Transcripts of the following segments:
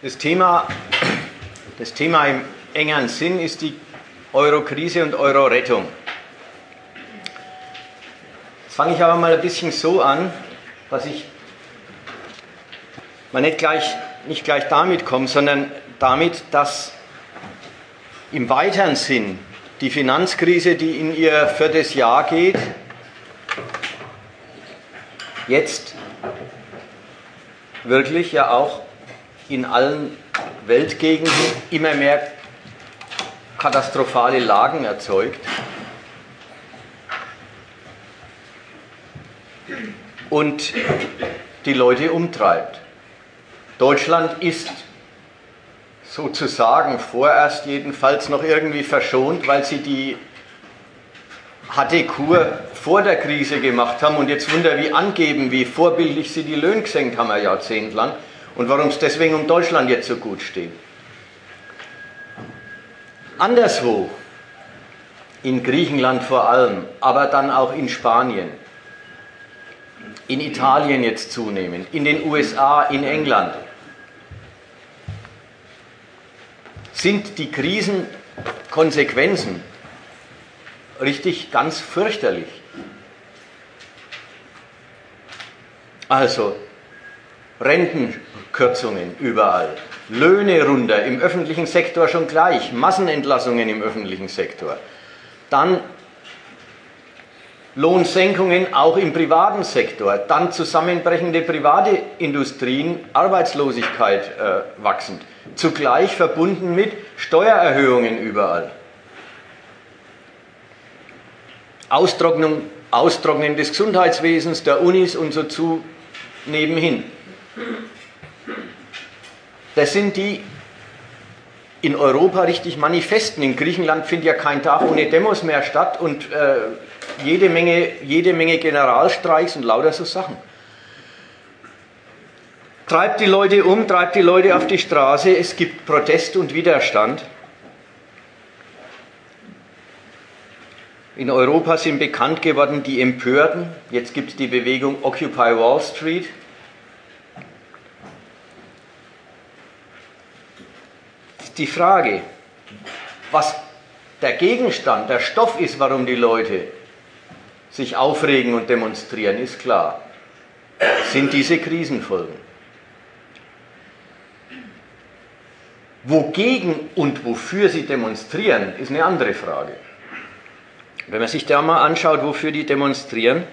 Das Thema, das Thema im engeren Sinn ist die Euro-Krise und Euro-Rettung. Jetzt fange ich aber mal ein bisschen so an, dass ich mal nicht gleich, nicht gleich damit komme, sondern damit, dass im weiteren Sinn die Finanzkrise, die in ihr viertes Jahr geht, jetzt wirklich ja auch in allen Weltgegenden immer mehr katastrophale Lagen erzeugt. Und die Leute umtreibt. Deutschland ist sozusagen vorerst jedenfalls noch irgendwie verschont, weil sie die harte Kur vor der Krise gemacht haben und jetzt wunder wie angeben, wie vorbildlich sie die Löhne gesenkt haben, ein Jahrzehnt lang und warum es deswegen um Deutschland jetzt so gut steht. Anderswo, in Griechenland vor allem, aber dann auch in Spanien, in Italien jetzt zunehmend, in den USA, in England, sind die Krisenkonsequenzen richtig ganz fürchterlich. Also Rentenkürzungen überall, Löhne runter, im öffentlichen Sektor schon gleich, Massenentlassungen im öffentlichen Sektor. Dann Lohnsenkungen auch im privaten Sektor, dann zusammenbrechende private Industrien, Arbeitslosigkeit äh, wachsend, zugleich verbunden mit Steuererhöhungen überall. Austrocknung, Austrocknen des Gesundheitswesens, der Unis und so zu nebenhin. Das sind die in Europa richtig manifesten. In Griechenland findet ja kein Tag ohne Demos mehr statt und äh, jede, Menge, jede Menge Generalstreiks und lauter so Sachen. Treibt die Leute um, treibt die Leute auf die Straße, es gibt Protest und Widerstand. In Europa sind bekannt geworden die Empörten. Jetzt gibt es die Bewegung Occupy Wall Street. Die Frage, was der Gegenstand, der Stoff ist, warum die Leute sich aufregen und demonstrieren, ist klar. Sind diese Krisenfolgen. Wogegen und wofür sie demonstrieren, ist eine andere Frage. Wenn man sich da mal anschaut, wofür die demonstrieren,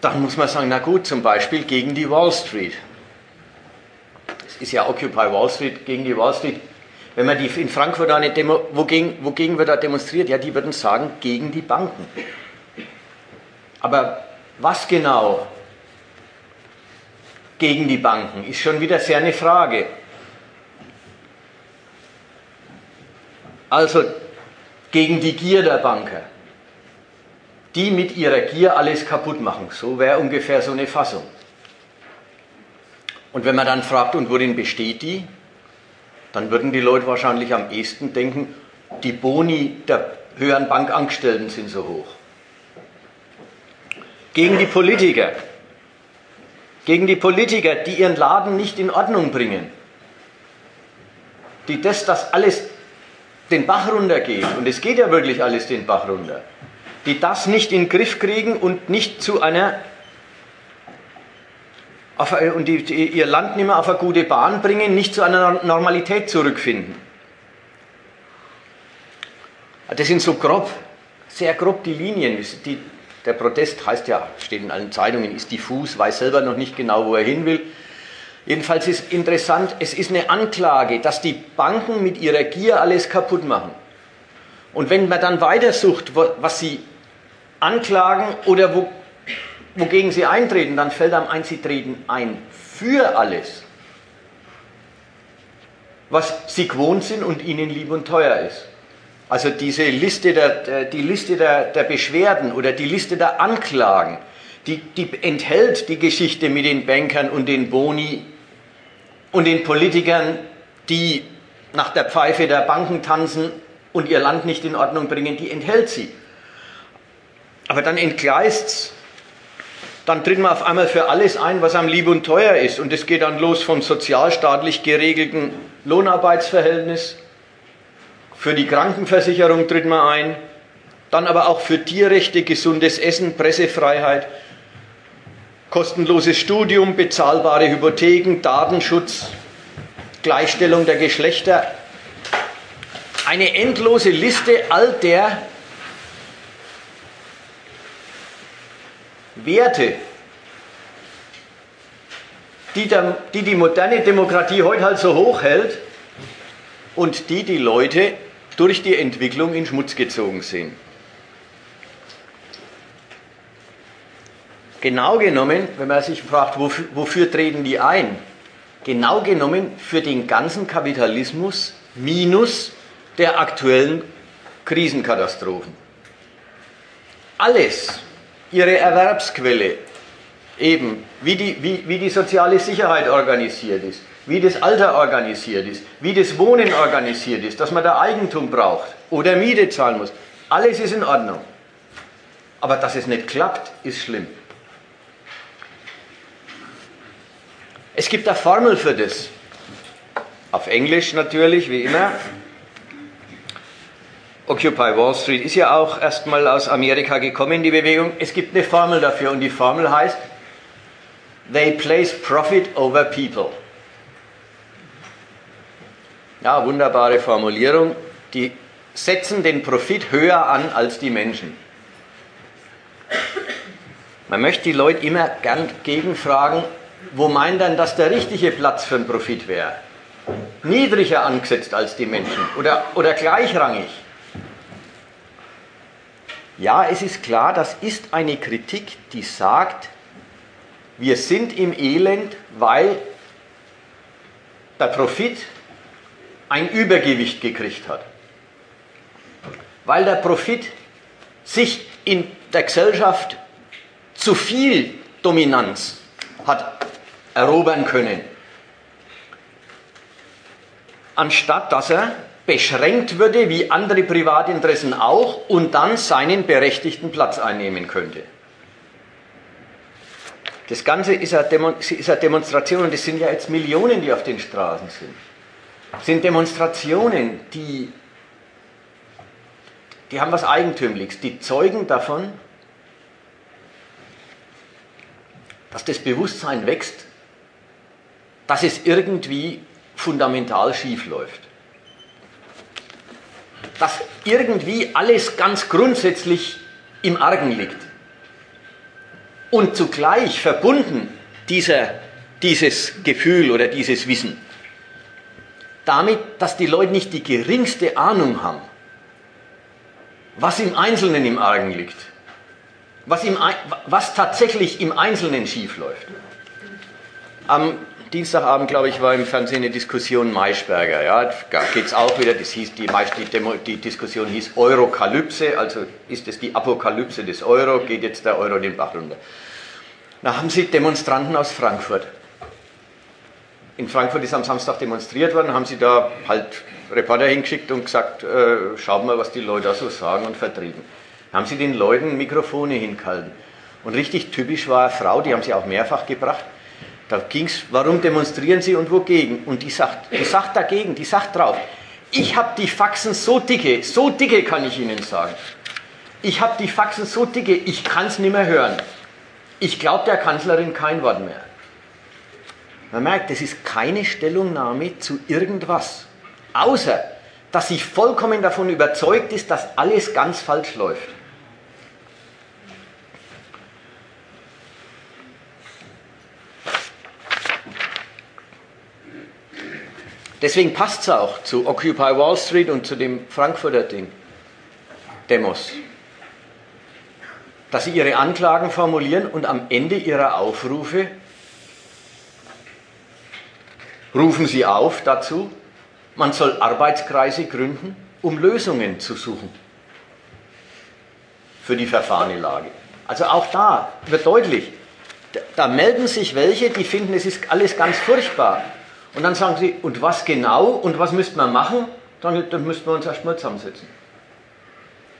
dann muss man sagen, na gut, zum Beispiel gegen die Wall Street ist ja Occupy Wall Street gegen die Wall Street. Wenn man die in Frankfurt eine Demo, wogegen, wogegen wird da demonstriert? Ja, die würden sagen, gegen die Banken. Aber was genau gegen die Banken ist schon wieder sehr eine Frage. Also gegen die Gier der Banker, die mit ihrer Gier alles kaputt machen. So wäre ungefähr so eine Fassung. Und wenn man dann fragt, und worin besteht die, dann würden die Leute wahrscheinlich am ehesten denken, die Boni der höheren Bankangestellten sind so hoch. Gegen die Politiker, gegen die Politiker, die ihren Laden nicht in Ordnung bringen, die das, dass alles den Bach runtergeht, und es geht ja wirklich alles den Bach runter, die das nicht in den Griff kriegen und nicht zu einer auf, und die, die, ihr Land nicht mehr auf eine gute Bahn bringen, nicht zu einer Normalität zurückfinden. Das sind so grob, sehr grob die Linien. Die, der Protest heißt ja, steht in allen Zeitungen, ist diffus, weiß selber noch nicht genau, wo er hin will. Jedenfalls ist interessant, es ist eine Anklage, dass die Banken mit ihrer Gier alles kaputt machen. Und wenn man dann weitersucht, was sie anklagen oder wo, wogegen sie eintreten, dann fällt einem ein, sie treten ein für alles, was sie gewohnt sind und ihnen lieb und teuer ist. Also diese Liste der, die Liste der, der Beschwerden oder die Liste der Anklagen, die, die enthält die Geschichte mit den Bankern und den Boni und den Politikern, die nach der Pfeife der Banken tanzen und ihr Land nicht in Ordnung bringen, die enthält sie. Aber dann entgleist es dann tritt man auf einmal für alles ein, was einem lieb und teuer ist. Und es geht dann los vom sozialstaatlich geregelten Lohnarbeitsverhältnis. Für die Krankenversicherung tritt man ein. Dann aber auch für Tierrechte, gesundes Essen, Pressefreiheit, kostenloses Studium, bezahlbare Hypotheken, Datenschutz, Gleichstellung der Geschlechter. Eine endlose Liste all der Werte, die, der, die die moderne Demokratie heute halt so hoch hält und die die Leute durch die Entwicklung in Schmutz gezogen sind. Genau genommen, wenn man sich fragt, wofür, wofür treten die ein? Genau genommen für den ganzen Kapitalismus minus der aktuellen Krisenkatastrophen. Alles, ihre Erwerbsquelle, eben wie die, wie, wie die soziale Sicherheit organisiert ist, wie das Alter organisiert ist, wie das Wohnen organisiert ist, dass man da Eigentum braucht oder Miete zahlen muss. Alles ist in Ordnung. Aber dass es nicht klappt, ist schlimm. Es gibt eine Formel für das. Auf Englisch natürlich, wie immer. Occupy Wall Street ist ja auch erstmal aus Amerika gekommen, die Bewegung. Es gibt eine Formel dafür und die Formel heißt, they place profit over people. Ja, wunderbare Formulierung. Die setzen den Profit höher an als die Menschen. Man möchte die Leute immer gern gegenfragen, wo meint dann, dass der richtige Platz für einen Profit wäre? Niedriger angesetzt als die Menschen oder, oder gleichrangig? Ja, es ist klar, das ist eine Kritik, die sagt, wir sind im Elend, weil der Profit ein Übergewicht gekriegt hat. Weil der Profit sich in der Gesellschaft zu viel Dominanz hat erobern können. Anstatt dass er beschränkt würde, wie andere Privatinteressen auch, und dann seinen berechtigten Platz einnehmen könnte. Das Ganze ist eine, Demonstration, und es sind ja jetzt Millionen, die auf den Straßen sind. Das sind Demonstrationen, die, die haben was Eigentümliches, die zeugen davon, dass das Bewusstsein wächst, dass es irgendwie fundamental schief läuft. Dass irgendwie alles ganz grundsätzlich im Argen liegt. Und zugleich verbunden dieser, dieses Gefühl oder dieses Wissen damit, dass die Leute nicht die geringste Ahnung haben, was im Einzelnen im Argen liegt, was, im, was tatsächlich im Einzelnen schiefläuft. Am Dienstagabend, glaube ich, war im Fernsehen eine Diskussion Maischberger. Ja, da geht es auch wieder, das hieß, die, die, Demo, die Diskussion hieß Eurokalypse, also ist es die Apokalypse des Euro, geht jetzt der Euro den Bach runter. Da haben sie Demonstranten aus Frankfurt. In Frankfurt ist am Samstag demonstriert worden, haben sie da halt Reporter hingeschickt und gesagt, äh, schaut mal, was die Leute da so sagen und vertrieben. Da haben sie den Leuten Mikrofone hingehalten. Und richtig typisch war eine Frau, die haben sie auch mehrfach gebracht, da ging es, warum demonstrieren Sie und wogegen? Und die sagt, die sagt dagegen, die sagt drauf, ich habe die Faxen so dicke, so dicke kann ich Ihnen sagen. Ich habe die Faxen so dicke, ich kann es nicht mehr hören. Ich glaube der Kanzlerin kein Wort mehr. Man merkt, das ist keine Stellungnahme zu irgendwas. Außer, dass sie vollkommen davon überzeugt ist, dass alles ganz falsch läuft. Deswegen passt es auch zu Occupy Wall Street und zu dem Frankfurter Ding, Demos. Dass sie ihre Anklagen formulieren und am Ende ihrer Aufrufe rufen sie auf dazu, man soll Arbeitskreise gründen, um Lösungen zu suchen für die verfahrene Lage. Also auch da wird deutlich, da melden sich welche, die finden, es ist alles ganz furchtbar. Und dann sagen sie, und was genau und was müsste man machen? Dann, dann müssten wir uns erstmal zusammensetzen.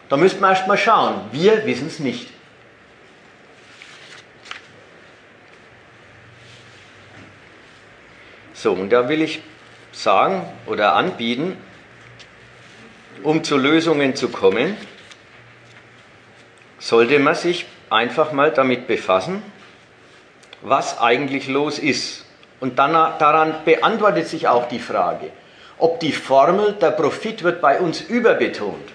Da müssten wir erstmal schauen. Wir wissen es nicht. So, und da will ich sagen oder anbieten, um zu Lösungen zu kommen, sollte man sich einfach mal damit befassen, was eigentlich los ist und dann, daran beantwortet sich auch die Frage, ob die Formel, der Profit wird bei uns überbetont.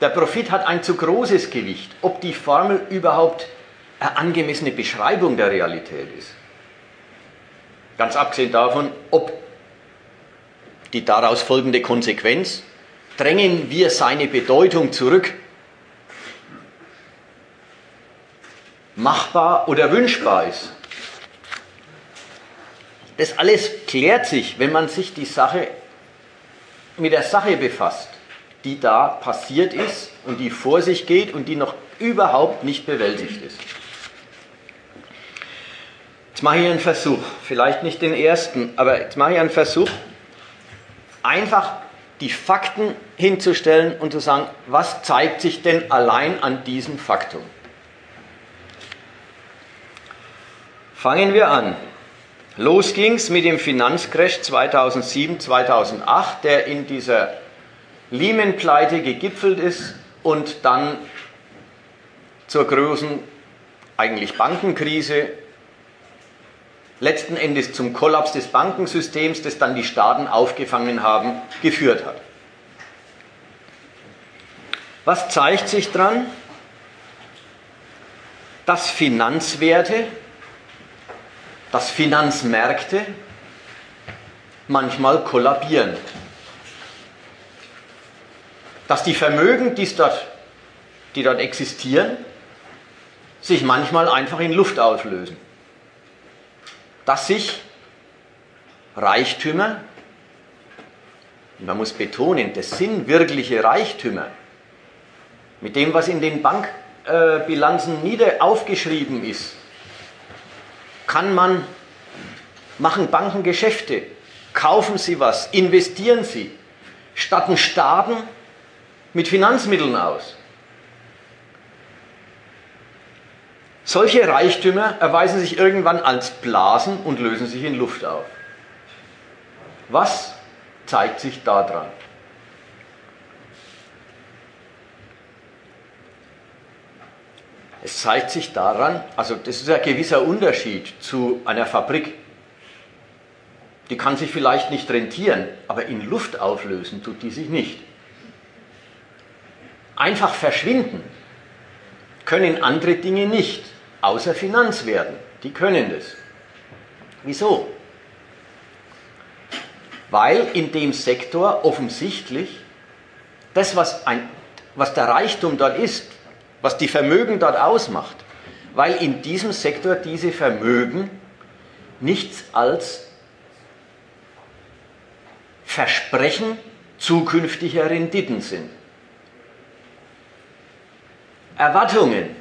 Der Profit hat ein zu großes Gewicht, ob die Formel überhaupt eine angemessene Beschreibung der Realität ist. Ganz abgesehen davon, ob die daraus folgende Konsequenz, drängen wir seine Bedeutung zurück, machbar oder wünschbar ist. Das alles klärt sich, wenn man sich die Sache mit der Sache befasst, die da passiert ist und die vor sich geht und die noch überhaupt nicht bewältigt ist. Jetzt mache ich einen Versuch, vielleicht nicht den ersten, aber jetzt mache ich einen Versuch, einfach die Fakten hinzustellen und zu sagen, was zeigt sich denn allein an diesem Faktum? Fangen wir an. Los ging's mit dem Finanzcrash 2007, 2008, der in dieser Lehman-Pleite gegipfelt ist und dann zur großen eigentlich Bankenkrise letzten Endes zum Kollaps des Bankensystems, das dann die Staaten aufgefangen haben, geführt hat. Was zeigt sich daran? Dass Finanzwerte, dass Finanzmärkte manchmal kollabieren. Dass die Vermögen, die dort, die dort existieren, sich manchmal einfach in Luft auflösen dass sich Reichtümer, man muss betonen, das sind wirkliche Reichtümer, mit dem, was in den Bankbilanzen nieder aufgeschrieben ist, kann man, machen Banken Geschäfte, kaufen sie was, investieren sie, statten Staaten mit Finanzmitteln aus. Solche Reichtümer erweisen sich irgendwann als Blasen und lösen sich in Luft auf. Was zeigt sich daran? Es zeigt sich daran, also das ist ein gewisser Unterschied zu einer Fabrik. Die kann sich vielleicht nicht rentieren, aber in Luft auflösen tut die sich nicht. Einfach verschwinden können andere Dinge nicht außer Finanzwerten. Die können das. Wieso? Weil in dem Sektor offensichtlich das, was, ein, was der Reichtum dort ist, was die Vermögen dort ausmacht, weil in diesem Sektor diese Vermögen nichts als Versprechen zukünftiger Renditen sind. Erwartungen,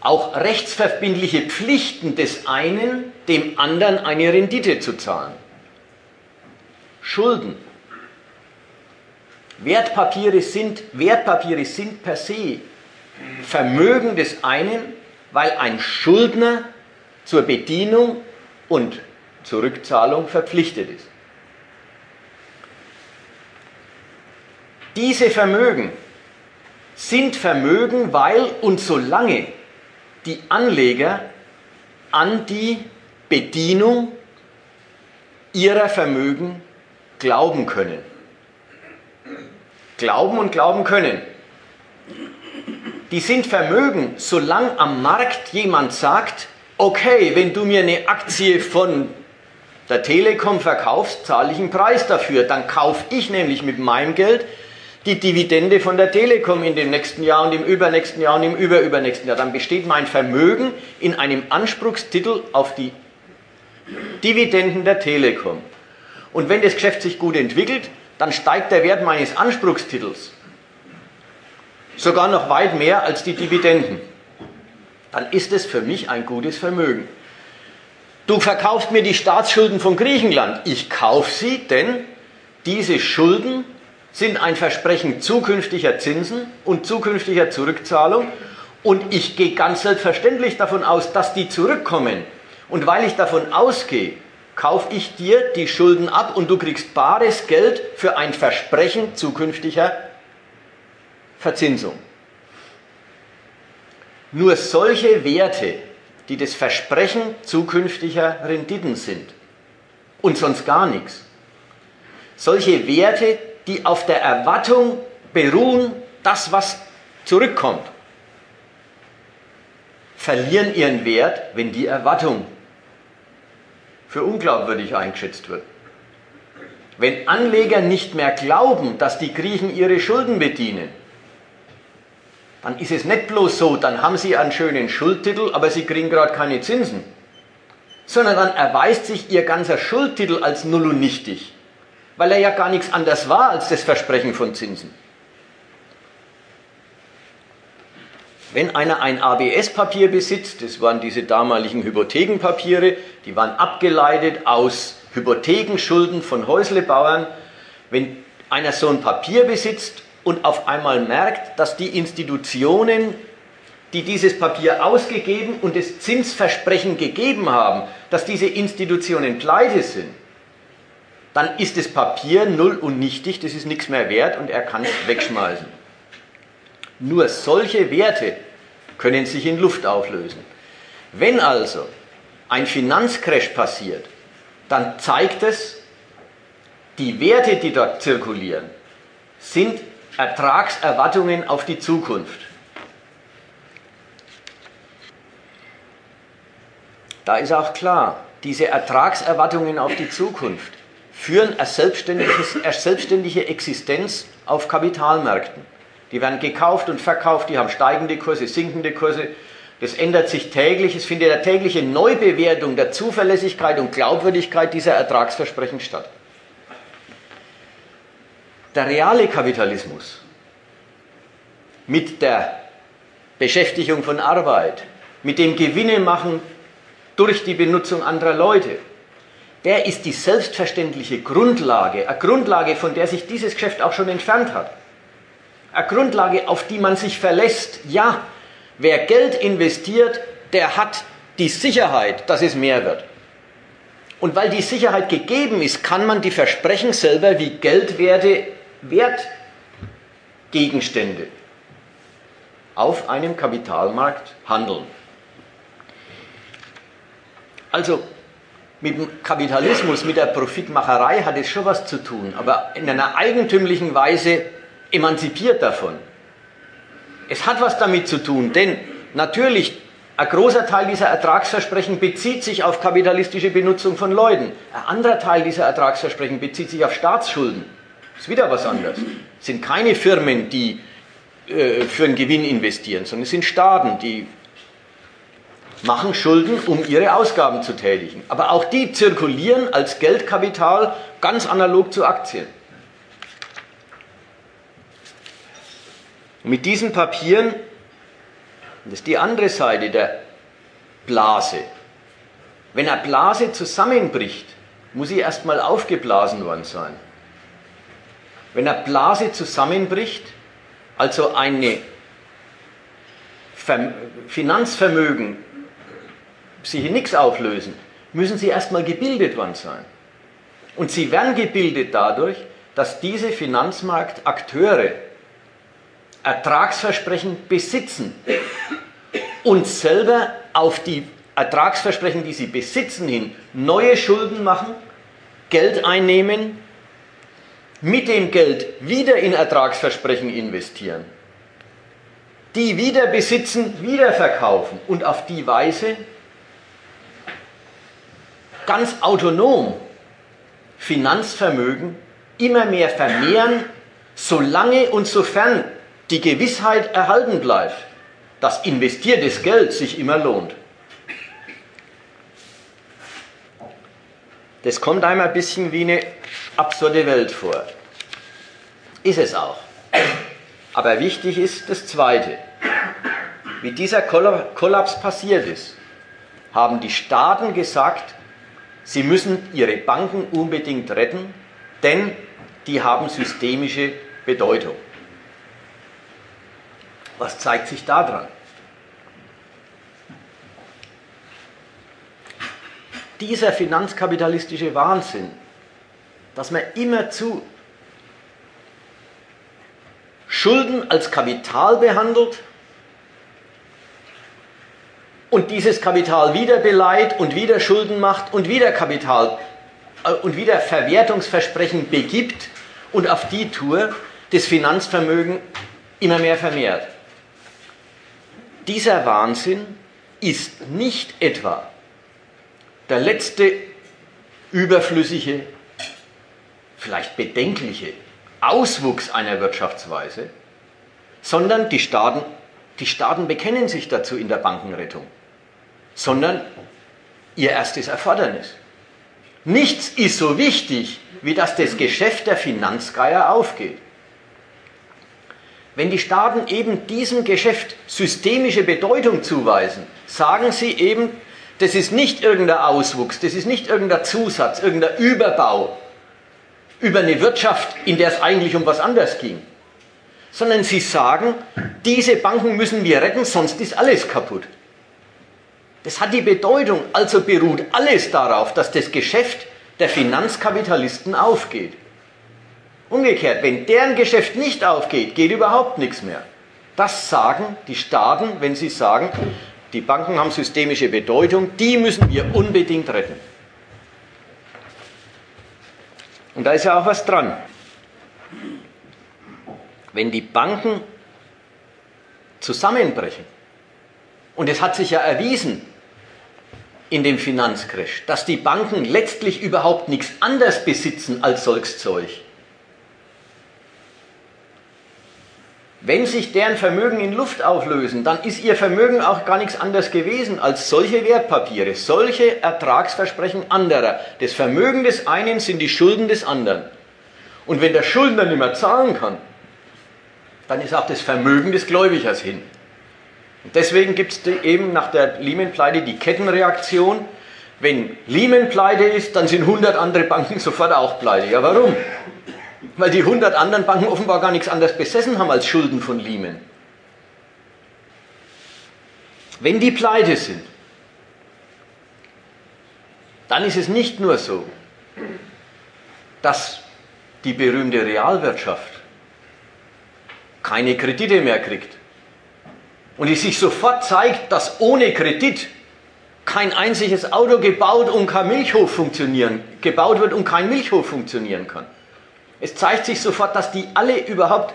auch rechtsverbindliche Pflichten des einen, dem anderen eine Rendite zu zahlen. Schulden. Wertpapiere sind, Wertpapiere sind per se Vermögen des einen, weil ein Schuldner zur Bedienung und zur Rückzahlung verpflichtet ist. Diese Vermögen sind Vermögen, weil und solange die Anleger an die Bedienung ihrer Vermögen glauben können. Glauben und glauben können. Die sind Vermögen, solange am Markt jemand sagt, okay, wenn du mir eine Aktie von der Telekom verkaufst, zahle ich einen Preis dafür. Dann kaufe ich nämlich mit meinem Geld die Dividende von der Telekom in dem nächsten Jahr und im übernächsten Jahr und im überübernächsten Jahr. Dann besteht mein Vermögen in einem Anspruchstitel auf die Dividenden der Telekom. Und wenn das Geschäft sich gut entwickelt, dann steigt der Wert meines Anspruchstitels sogar noch weit mehr als die Dividenden. Dann ist es für mich ein gutes Vermögen. Du verkaufst mir die Staatsschulden von Griechenland. Ich kaufe sie, denn diese Schulden sind ein Versprechen zukünftiger Zinsen und zukünftiger Zurückzahlung. Und ich gehe ganz selbstverständlich davon aus, dass die zurückkommen. Und weil ich davon ausgehe, kaufe ich dir die Schulden ab und du kriegst bares Geld für ein Versprechen zukünftiger Verzinsung. Nur solche Werte, die das Versprechen zukünftiger Renditen sind. Und sonst gar nichts, solche Werte, die auf der Erwartung beruhen, das, was zurückkommt, verlieren ihren Wert, wenn die Erwartung für unglaubwürdig eingeschätzt wird. Wenn Anleger nicht mehr glauben, dass die Griechen ihre Schulden bedienen, dann ist es nicht bloß so, dann haben sie einen schönen Schuldtitel, aber sie kriegen gerade keine Zinsen, sondern dann erweist sich ihr ganzer Schuldtitel als null und nichtig, weil er ja gar nichts anderes war als das Versprechen von Zinsen. Wenn einer ein ABS-Papier besitzt, das waren diese damaligen Hypothekenpapiere, die waren abgeleitet aus Hypothekenschulden von Häuslebauern, wenn einer so ein Papier besitzt und auf einmal merkt, dass die Institutionen, die dieses Papier ausgegeben und das Zinsversprechen gegeben haben, dass diese Institutionen pleite sind, dann ist das Papier null und nichtig, das ist nichts mehr wert und er kann es wegschmeißen. Nur solche Werte können sich in Luft auflösen. Wenn also ein Finanzcrash passiert, dann zeigt es, die Werte, die dort zirkulieren, sind Ertragserwartungen auf die Zukunft. Da ist auch klar, diese Ertragserwartungen auf die Zukunft führen eine, selbstständige Existenz auf Kapitalmärkten. Die werden gekauft und verkauft, die haben steigende Kurse, sinkende Kurse. Das ändert sich täglich. Es findet eine tägliche Neubewertung der Zuverlässigkeit und Glaubwürdigkeit dieser Ertragsversprechen statt. Der reale Kapitalismus mit der Beschäftigung von Arbeit, mit dem Gewinne machen durch die Benutzung anderer Leute, der ist die selbstverständliche Grundlage, eine Grundlage, von der sich dieses Geschäft auch schon entfernt hat. Eine Grundlage, auf die man sich verlässt. Ja, wer Geld investiert, der hat die Sicherheit, dass es mehr wird. Und weil die Sicherheit gegeben ist, kann man die Versprechen selber wie Geldwerte, Wertgegenstände auf einem Kapitalmarkt handeln. Also mit dem Kapitalismus, mit der Profitmacherei hat es schon was zu tun, aber in einer eigentümlichen Weise emanzipiert davon. Es hat was damit zu tun, denn natürlich ein großer Teil dieser Ertragsversprechen bezieht sich auf kapitalistische Benutzung von Leuten. Ein anderer Teil dieser Ertragsversprechen bezieht sich auf Staatsschulden. Ist wieder was anderes. Es sind keine Firmen, die äh, für einen Gewinn investieren, sondern es sind Staaten, die machen Schulden, um ihre Ausgaben zu tätigen. Aber auch die zirkulieren als Geldkapital ganz analog zu Aktien. Und mit diesen Papieren, das ist die andere Seite der Blase. Wenn eine Blase zusammenbricht, muss sie erstmal aufgeblasen worden sein. Wenn eine Blase zusammenbricht, also eine Finanzvermögen sich in nichts auflösen, müssen sie erstmal gebildet worden sein. Und sie werden gebildet dadurch, dass diese Finanzmarktakteure Ertragsversprechen besitzen und selber auf die Ertragsversprechen, die sie besitzen, hin neue Schulden machen, Geld einnehmen, mit dem Geld wieder in Ertragsversprechen investieren, die wieder besitzen, wieder verkaufen und auf die Weise ganz autonom Finanzvermögen immer mehr vermehren, solange und sofern die Gewissheit erhalten bleibt, dass investiertes Geld sich immer lohnt. Das kommt einem ein bisschen wie eine absurde Welt vor. Ist es auch. Aber wichtig ist das Zweite. Wie dieser Kollaps passiert ist, haben die Staaten gesagt, sie müssen ihre Banken unbedingt retten, denn die haben systemische Bedeutung. Was zeigt sich daran? dieser finanzkapitalistische Wahnsinn, dass man immerzu Schulden als Kapital behandelt und dieses Kapital wieder beleiht und wieder Schulden macht und wieder Kapital äh, und wieder Verwertungsversprechen begibt und auf die Tour das Finanzvermögen immer mehr vermehrt. Dieser Wahnsinn ist nicht etwa der letzte überflüssige, vielleicht bedenkliche Auswuchs einer Wirtschaftsweise, sondern die Staaten, die Staaten bekennen sich dazu in der Bankenrettung, sondern ihr erstes Erfordernis. Nichts ist so wichtig, wie dass das Geschäft der Finanzgeier aufgeht. Wenn die Staaten eben diesem Geschäft systemische Bedeutung zuweisen, sagen sie eben, das ist nicht irgendein Auswuchs, das ist nicht irgendein Zusatz, irgendein Überbau über eine Wirtschaft, in der es eigentlich um was anderes ging, sondern sie sagen, diese Banken müssen wir retten, sonst ist alles kaputt. Das hat die Bedeutung, also beruht alles darauf, dass das Geschäft der Finanzkapitalisten aufgeht. Umgekehrt, wenn deren Geschäft nicht aufgeht, geht überhaupt nichts mehr. Das sagen die Staaten, wenn sie sagen, die Banken haben systemische Bedeutung, die müssen wir unbedingt retten. Und da ist ja auch was dran. Wenn die Banken zusammenbrechen, und es hat sich ja erwiesen in dem Finanzcrash, dass die Banken letztlich überhaupt nichts anderes besitzen als solches Zeug. Wenn sich deren Vermögen in Luft auflösen, dann ist ihr Vermögen auch gar nichts anderes gewesen als solche Wertpapiere, solche Ertragsversprechen anderer. Das Vermögen des einen sind die Schulden des anderen. Und wenn der Schuldner nicht mehr zahlen kann, dann ist auch das Vermögen des Gläubigers hin. Und deswegen gibt es eben nach der Lehman-Pleite die Kettenreaktion. Wenn Lehman pleite ist, dann sind 100 andere Banken sofort auch pleite. Ja, warum? Weil die 100 anderen Banken offenbar gar nichts anderes besessen haben als Schulden von Lehman. Wenn die pleite sind, dann ist es nicht nur so, dass die berühmte Realwirtschaft keine Kredite mehr kriegt und es sich sofort zeigt, dass ohne Kredit kein einziges Auto gebaut und kein Milchhof funktionieren, gebaut wird und kein Milchhof funktionieren kann. Es zeigt sich sofort, dass die alle überhaupt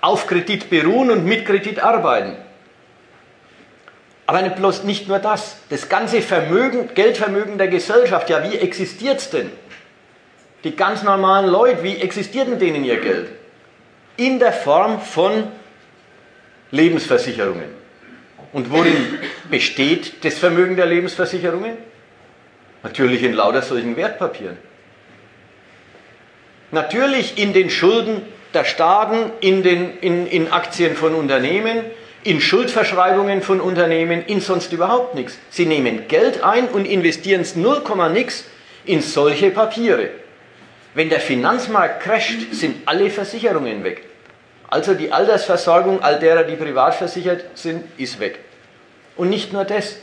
auf Kredit beruhen und mit Kredit arbeiten. Aber bloß nicht nur das. Das ganze Vermögen, Geldvermögen der Gesellschaft, ja, wie existiert es denn? Die ganz normalen Leute, wie existiert denn denen ihr Geld? In der Form von Lebensversicherungen. Und worin besteht das Vermögen der Lebensversicherungen? Natürlich in lauter solchen Wertpapieren. Natürlich in den Schulden der Staaten, in, den, in, in Aktien von Unternehmen, in Schuldverschreibungen von Unternehmen, in sonst überhaupt nichts. Sie nehmen Geld ein und investieren es 0, nix in solche Papiere. Wenn der Finanzmarkt crasht, sind alle Versicherungen weg. Also die Altersversorgung all derer, die privat versichert sind, ist weg. Und nicht nur das,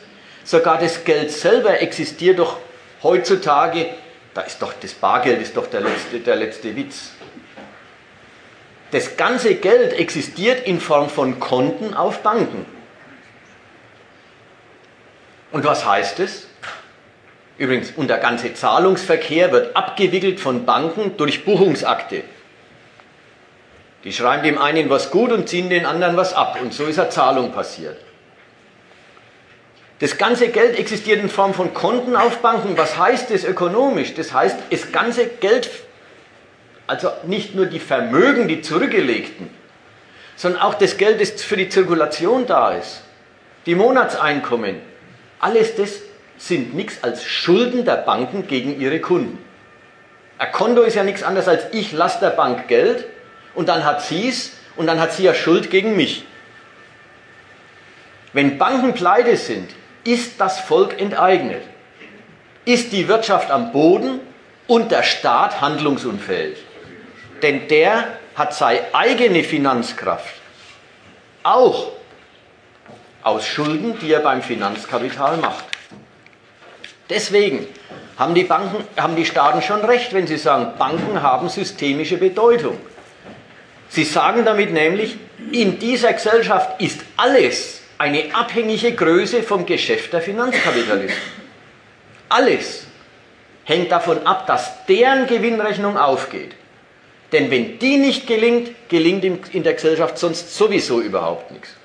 sogar das Geld selber existiert doch heutzutage da ist doch das Bargeld ist doch der letzte, der letzte Witz. Das ganze Geld existiert in Form von Konten auf Banken. Und was heißt es? Übrigens, und der ganze Zahlungsverkehr wird abgewickelt von Banken durch Buchungsakte. Die schreiben dem einen was gut und ziehen den anderen was ab. Und so ist eine Zahlung passiert. Das ganze Geld existiert in Form von Konten auf Banken. Was heißt das ökonomisch? Das heißt, das ganze Geld, also nicht nur die Vermögen, die zurückgelegten, sondern auch das Geld, das für die Zirkulation da ist, die Monatseinkommen, alles das sind nichts als Schulden der Banken gegen ihre Kunden. Ein Konto ist ja nichts anderes als ich lasse der Bank Geld und dann hat sie es und dann hat sie ja Schuld gegen mich. Wenn Banken pleite sind, ist das Volk enteignet? Ist die Wirtschaft am Boden und der Staat handlungsunfähig? Denn der hat seine eigene Finanzkraft auch aus Schulden, die er beim Finanzkapital macht. Deswegen haben die, Banken, haben die Staaten schon recht, wenn sie sagen, Banken haben systemische Bedeutung. Sie sagen damit nämlich, in dieser Gesellschaft ist alles eine abhängige Größe vom Geschäft der Finanzkapitalisten. Alles hängt davon ab, dass deren Gewinnrechnung aufgeht. Denn wenn die nicht gelingt, gelingt in der Gesellschaft sonst sowieso überhaupt nichts.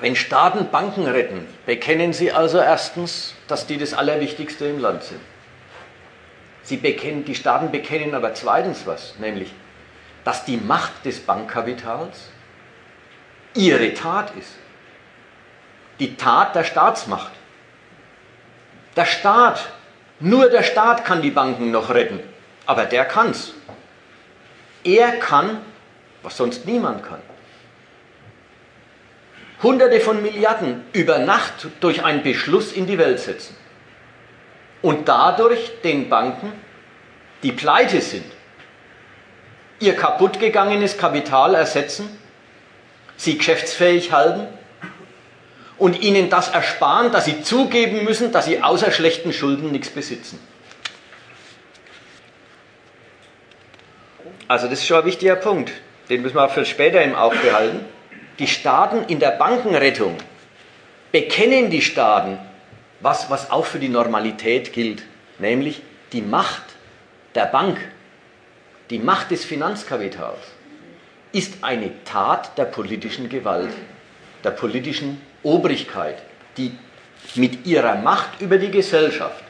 Wenn Staaten Banken retten, bekennen sie also erstens, dass die das Allerwichtigste im Land sind. Sie bekennen, die Staaten bekennen aber zweitens was, nämlich, dass die Macht des Bankkapitals ihre Tat ist. Die Tat der Staatsmacht. Der Staat, nur der Staat kann die Banken noch retten, aber der kann's. Er kann, was sonst niemand kann. Hunderte von Milliarden über Nacht durch einen Beschluss in die Welt setzen und dadurch den Banken, die pleite sind, ihr kaputtgegangenes Kapital ersetzen, sie geschäftsfähig halten und ihnen das ersparen, dass sie zugeben müssen, dass sie außer schlechten Schulden nichts besitzen. Also das ist schon ein wichtiger Punkt, den müssen wir für später im Auge behalten. Die Staaten in der Bankenrettung bekennen die Staaten, was, was auch für die Normalität gilt, nämlich die Macht der Bank, die Macht des Finanzkapitals, ist eine Tat der politischen Gewalt, der politischen Obrigkeit, die mit ihrer Macht über die Gesellschaft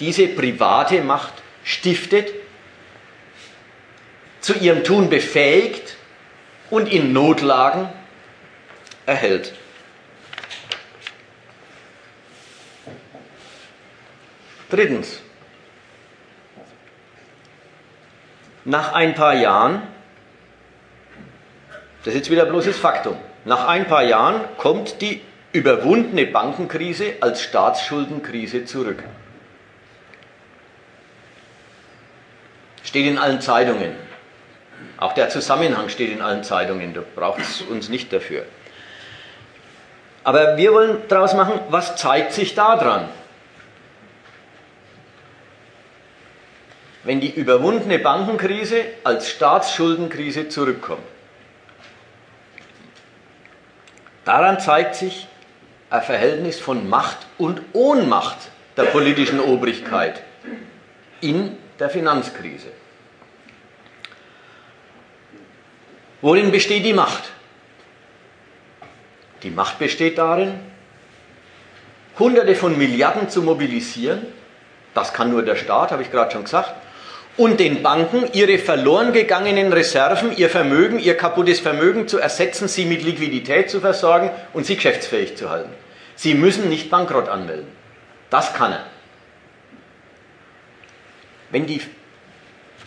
diese private Macht stiftet, zu ihrem Tun befähigt und in Notlagen erhält. Drittens, nach ein paar Jahren, das ist jetzt wieder bloßes Faktum, nach ein paar Jahren kommt die überwundene Bankenkrise als Staatsschuldenkrise zurück. Steht in allen Zeitungen. Auch der Zusammenhang steht in allen Zeitungen, da braucht es uns nicht dafür. Aber wir wollen daraus machen, was zeigt sich daran? Wenn die überwundene Bankenkrise als Staatsschuldenkrise zurückkommt. Daran zeigt sich ein Verhältnis von Macht und Ohnmacht der politischen Obrigkeit in der Finanzkrise. Worin besteht die Macht? Die Macht besteht darin, Hunderte von Milliarden zu mobilisieren, das kann nur der Staat, habe ich gerade schon gesagt, und den Banken ihre verloren gegangenen Reserven, ihr Vermögen, ihr kaputtes Vermögen zu ersetzen, sie mit Liquidität zu versorgen und sie geschäftsfähig zu halten. Sie müssen nicht Bankrott anmelden. Das kann er. Wenn die,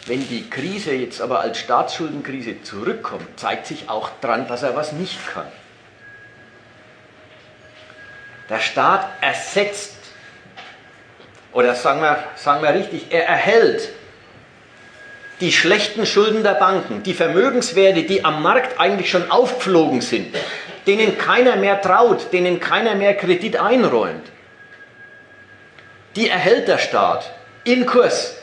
wenn die Krise jetzt aber als Staatsschuldenkrise zurückkommt, zeigt sich auch dran, dass er was nicht kann. Der Staat ersetzt, oder sagen wir, sagen wir richtig, er erhält die schlechten Schulden der Banken, die Vermögenswerte, die am Markt eigentlich schon aufgeflogen sind, denen keiner mehr traut, denen keiner mehr Kredit einräumt, die erhält der Staat in Kurs.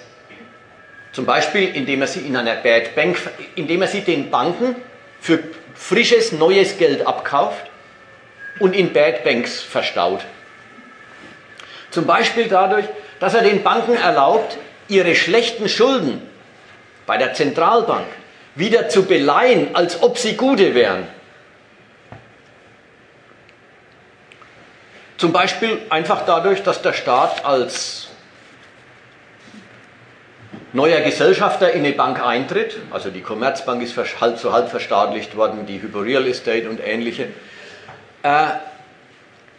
Zum Beispiel, indem er sie in einer Bad Bank, indem er sie den Banken für frisches, neues Geld abkauft und in Bad Banks verstaut. Zum Beispiel dadurch, dass er den Banken erlaubt, ihre schlechten Schulden bei der Zentralbank wieder zu beleihen, als ob sie gute wären. Zum Beispiel einfach dadurch, dass der Staat als neuer Gesellschafter in eine Bank eintritt, also die Commerzbank ist halb so halb verstaatlicht worden, die Hypo Real Estate und ähnliche, äh,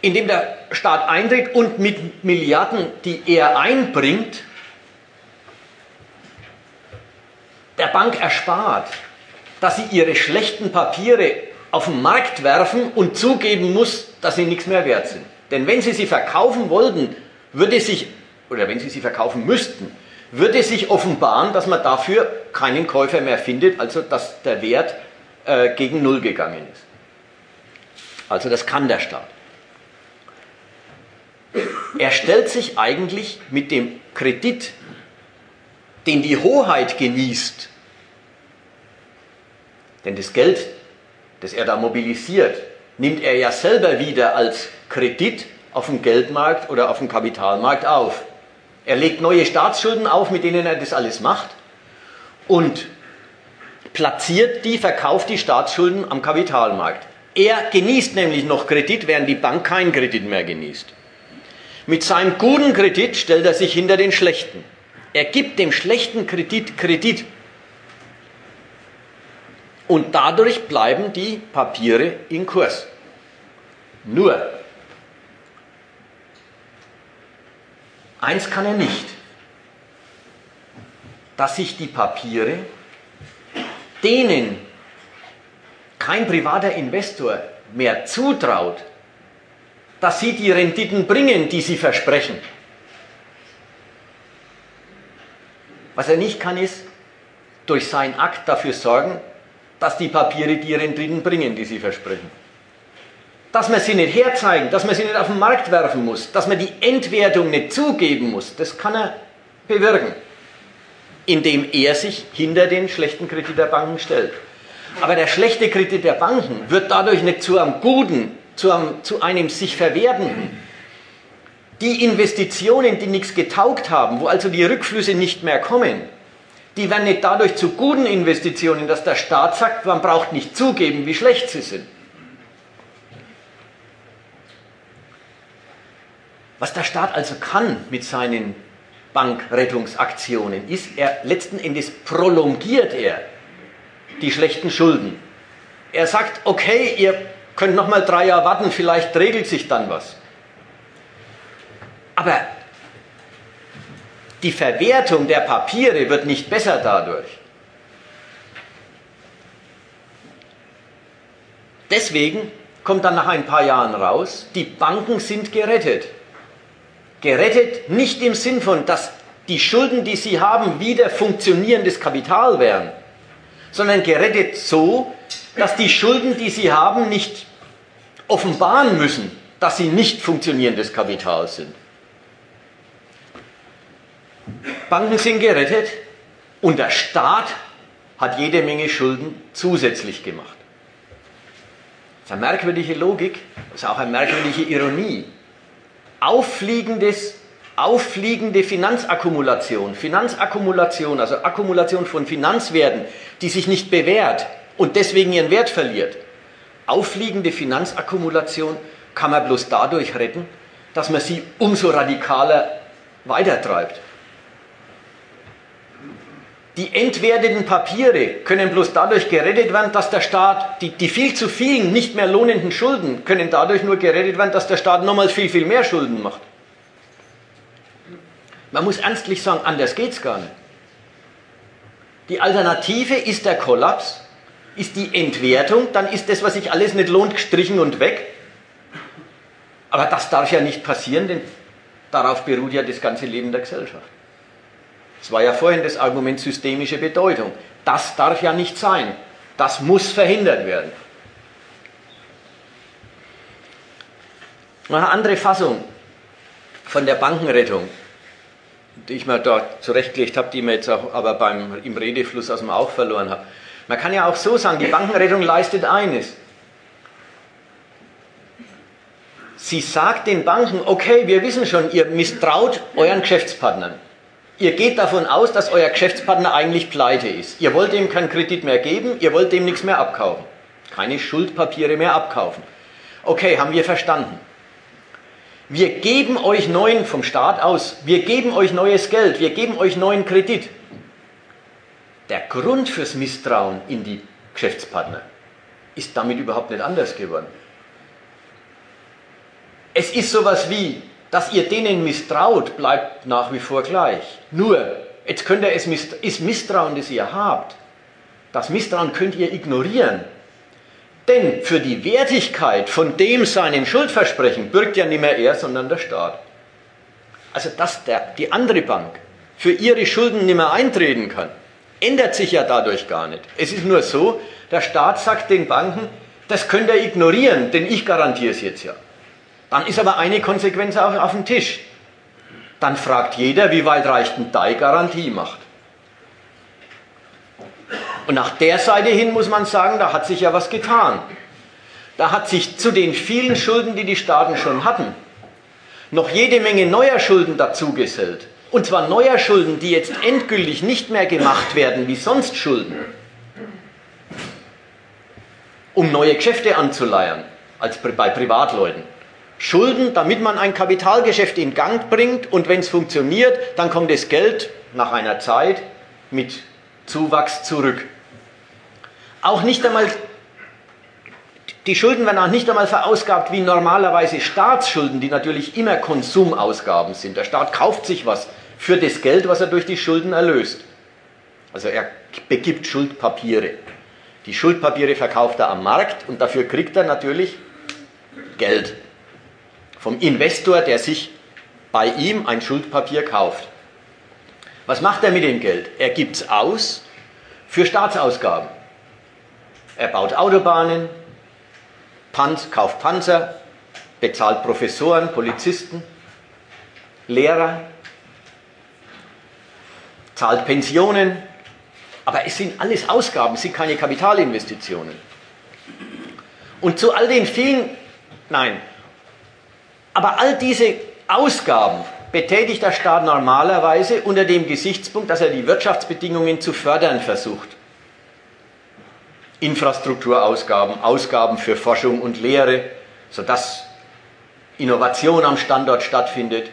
indem der Staat eintritt und mit Milliarden, die er einbringt, der Bank erspart, dass sie ihre schlechten Papiere auf den Markt werfen und zugeben muss, dass sie nichts mehr wert sind. Denn wenn sie sie verkaufen wollten, würde sich, oder wenn sie sie verkaufen müssten, würde sich offenbaren, dass man dafür keinen Käufer mehr findet, also dass der Wert äh, gegen Null gegangen ist. Also das kann der Staat. Er stellt sich eigentlich mit dem Kredit, den die Hoheit genießt, denn das Geld, das er da mobilisiert, nimmt er ja selber wieder als Kredit auf dem Geldmarkt oder auf dem Kapitalmarkt auf. Er legt neue Staatsschulden auf, mit denen er das alles macht und platziert die, verkauft die Staatsschulden am Kapitalmarkt. Er genießt nämlich noch Kredit, während die Bank keinen Kredit mehr genießt. Mit seinem guten Kredit stellt er sich hinter den schlechten. Er gibt dem schlechten Kredit Kredit. Und dadurch bleiben die Papiere in Kurs. Nur, eins kann er nicht, dass sich die Papiere, denen kein privater Investor mehr zutraut, dass sie die Renditen bringen, die sie versprechen. Was er nicht kann, ist durch seinen Akt dafür sorgen, dass die Papiere die Renditen bringen, die sie versprechen. Dass man sie nicht herzeigen, dass man sie nicht auf den Markt werfen muss, dass man die Entwertung nicht zugeben muss, das kann er bewirken, indem er sich hinter den schlechten Kredit der Banken stellt. Aber der schlechte Kredit der Banken wird dadurch nicht zu einem guten, zu einem, zu einem sich verwertenden. Die Investitionen, die nichts getaugt haben, wo also die Rückflüsse nicht mehr kommen, die werden nicht dadurch zu guten Investitionen, dass der Staat sagt, man braucht nicht zugeben, wie schlecht sie sind. Was der Staat also kann mit seinen Bankrettungsaktionen, ist, er letzten Endes prolongiert er die schlechten Schulden. Er sagt, okay, ihr könnt noch mal drei Jahre warten, vielleicht regelt sich dann was. Aber die Verwertung der Papiere wird nicht besser dadurch. Deswegen kommt dann nach ein paar Jahren raus, die Banken sind gerettet. Gerettet nicht im Sinn von, dass die Schulden, die sie haben, wieder funktionierendes Kapital wären, sondern gerettet so, dass die Schulden, die sie haben, nicht offenbaren müssen, dass sie nicht funktionierendes Kapital sind. Banken sind gerettet und der Staat hat jede Menge Schulden zusätzlich gemacht. Das ist eine merkwürdige Logik, das ist auch eine merkwürdige Ironie. Auffliegendes, auffliegende Finanzakkumulation, Finanzakkumulation, also Akkumulation von Finanzwerten, die sich nicht bewährt und deswegen ihren Wert verliert. Auffliegende Finanzakkumulation kann man bloß dadurch retten, dass man sie umso radikaler weitertreibt. Die entwerteten Papiere können bloß dadurch gerettet werden, dass der Staat, die, die viel zu vielen nicht mehr lohnenden Schulden können dadurch nur gerettet werden, dass der Staat nochmals viel, viel mehr Schulden macht. Man muss ernstlich sagen, anders geht es gar nicht. Die Alternative ist der Kollaps, ist die Entwertung, dann ist das, was sich alles nicht lohnt, gestrichen und weg. Aber das darf ja nicht passieren, denn darauf beruht ja das ganze Leben der Gesellschaft. Es war ja vorhin das Argument systemische Bedeutung. Das darf ja nicht sein. Das muss verhindert werden. Eine andere Fassung von der Bankenrettung, die ich mir dort zurechtgelegt habe, die mir jetzt auch aber beim, im Redefluss aus dem Auge verloren habe. Man kann ja auch so sagen, die Bankenrettung leistet eines. Sie sagt den Banken, okay, wir wissen schon, ihr misstraut euren Geschäftspartnern. Ihr geht davon aus, dass euer Geschäftspartner eigentlich pleite ist. Ihr wollt ihm keinen Kredit mehr geben, ihr wollt dem nichts mehr abkaufen. Keine Schuldpapiere mehr abkaufen. Okay, haben wir verstanden. Wir geben euch neuen vom Staat aus, wir geben euch neues Geld, wir geben euch neuen Kredit. Der Grund fürs Misstrauen in die Geschäftspartner ist damit überhaupt nicht anders geworden. Es ist sowas wie, dass ihr denen misstraut, bleibt nach wie vor gleich. Nur, jetzt könnt ihr es ist Misstrauen, das ihr habt. Das Misstrauen könnt ihr ignorieren. Denn für die Wertigkeit von dem seinen Schuldversprechen bürgt ja nicht mehr er, sondern der Staat. Also, dass der, die andere Bank für ihre Schulden nicht mehr eintreten kann, ändert sich ja dadurch gar nicht. Es ist nur so, der Staat sagt den Banken, Das könnt ihr ignorieren, denn ich garantiere es jetzt ja. Dann ist aber eine Konsequenz auf, auf dem Tisch. Dann fragt jeder, wie weit reicht denn deine Garantiemacht? Und nach der Seite hin muss man sagen, da hat sich ja was getan. Da hat sich zu den vielen Schulden, die die Staaten schon hatten, noch jede Menge neuer Schulden dazugesellt. Und zwar neuer Schulden, die jetzt endgültig nicht mehr gemacht werden wie sonst Schulden, um neue Geschäfte anzuleiern, als bei Privatleuten. Schulden, damit man ein Kapitalgeschäft in Gang bringt und wenn es funktioniert, dann kommt das Geld nach einer Zeit mit Zuwachs zurück. Auch nicht einmal, die Schulden werden auch nicht einmal verausgabt wie normalerweise Staatsschulden, die natürlich immer Konsumausgaben sind. Der Staat kauft sich was für das Geld, was er durch die Schulden erlöst. Also er begibt Schuldpapiere. Die Schuldpapiere verkauft er am Markt und dafür kriegt er natürlich Geld vom Investor, der sich bei ihm ein Schuldpapier kauft. Was macht er mit dem Geld? Er gibt es aus für Staatsausgaben. Er baut Autobahnen, Panz, kauft Panzer, bezahlt Professoren, Polizisten, Lehrer, zahlt Pensionen, aber es sind alles Ausgaben, es sind keine Kapitalinvestitionen. Und zu all den vielen, nein, aber all diese Ausgaben betätigt der Staat normalerweise unter dem Gesichtspunkt, dass er die Wirtschaftsbedingungen zu fördern versucht. Infrastrukturausgaben, Ausgaben für Forschung und Lehre, sodass Innovation am Standort stattfindet,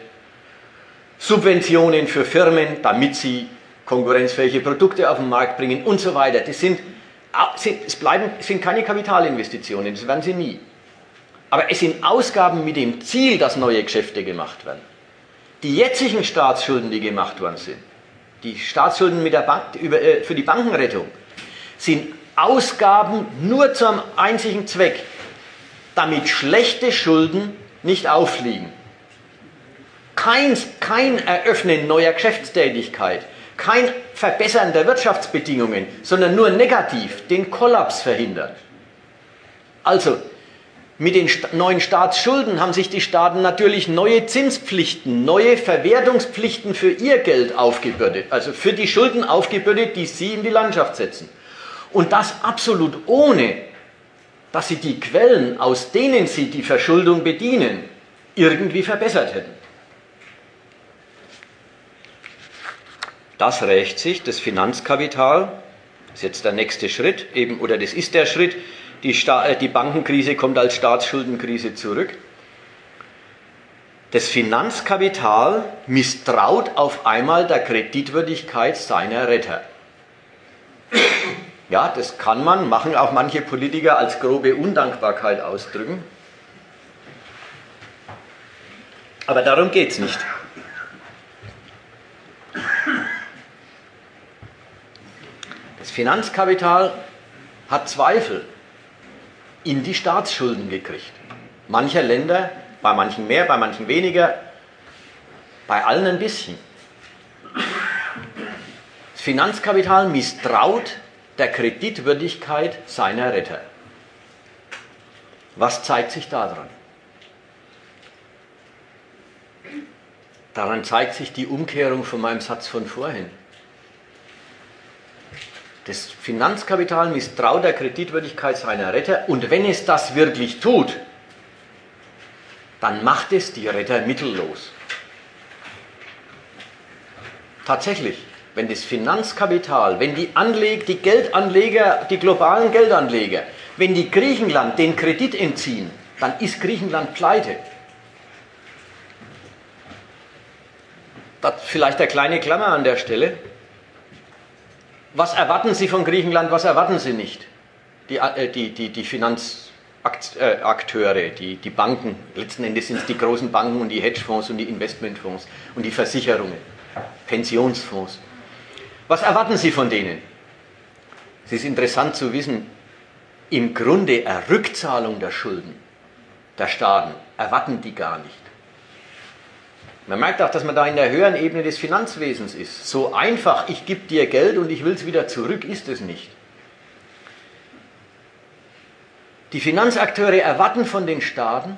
Subventionen für Firmen, damit sie konkurrenzfähige Produkte auf den Markt bringen und so weiter. Das sind, es bleiben, sind keine Kapitalinvestitionen, das werden sie nie. Aber es sind Ausgaben mit dem Ziel, dass neue Geschäfte gemacht werden. Die jetzigen Staatsschulden, die gemacht worden sind, die Staatsschulden mit der Bank, äh, für die Bankenrettung, sind Ausgaben nur zum einzigen Zweck, damit schlechte Schulden nicht auffliegen. Kein, kein Eröffnen neuer Geschäftstätigkeit, kein Verbessern der Wirtschaftsbedingungen, sondern nur negativ den Kollaps verhindert. Also mit den neuen Staatsschulden haben sich die Staaten natürlich neue Zinspflichten, neue Verwertungspflichten für ihr Geld aufgebürdet, also für die Schulden aufgebürdet, die sie in die Landschaft setzen. Und das absolut ohne, dass sie die Quellen, aus denen sie die Verschuldung bedienen, irgendwie verbessert hätten. Das rächt sich, das Finanzkapital, das ist jetzt der nächste Schritt, eben, oder das ist der Schritt, die, Sta äh, die Bankenkrise kommt als Staatsschuldenkrise zurück. Das Finanzkapital misstraut auf einmal der Kreditwürdigkeit seiner Retter. Ja, das kann man, machen auch manche Politiker als grobe Undankbarkeit ausdrücken. Aber darum geht es nicht. Das Finanzkapital hat Zweifel in die Staatsschulden gekriegt. Mancher Länder, bei manchen mehr, bei manchen weniger, bei allen ein bisschen. Das Finanzkapital misstraut der Kreditwürdigkeit seiner Retter. Was zeigt sich daran? Daran zeigt sich die Umkehrung von meinem Satz von vorhin. Das Finanzkapital misstraut der Kreditwürdigkeit seiner Retter und wenn es das wirklich tut, dann macht es die Retter mittellos. Tatsächlich, wenn das Finanzkapital, wenn die, Anleg die Geldanleger, die globalen Geldanleger, wenn die Griechenland den Kredit entziehen, dann ist Griechenland pleite. Das vielleicht der kleine Klammer an der Stelle. Was erwarten Sie von Griechenland, was erwarten Sie nicht? Die, äh, die, die, die Finanzakteure, die, die Banken, letzten Endes sind es die großen Banken und die Hedgefonds und die Investmentfonds und die Versicherungen, Pensionsfonds. Was erwarten Sie von denen? Es ist interessant zu wissen, im Grunde eine Rückzahlung der Schulden der Staaten erwarten die gar nicht. Man merkt auch, dass man da in der höheren Ebene des Finanzwesens ist. So einfach, ich gebe dir Geld und ich will es wieder zurück, ist es nicht. Die Finanzakteure erwarten von den Staaten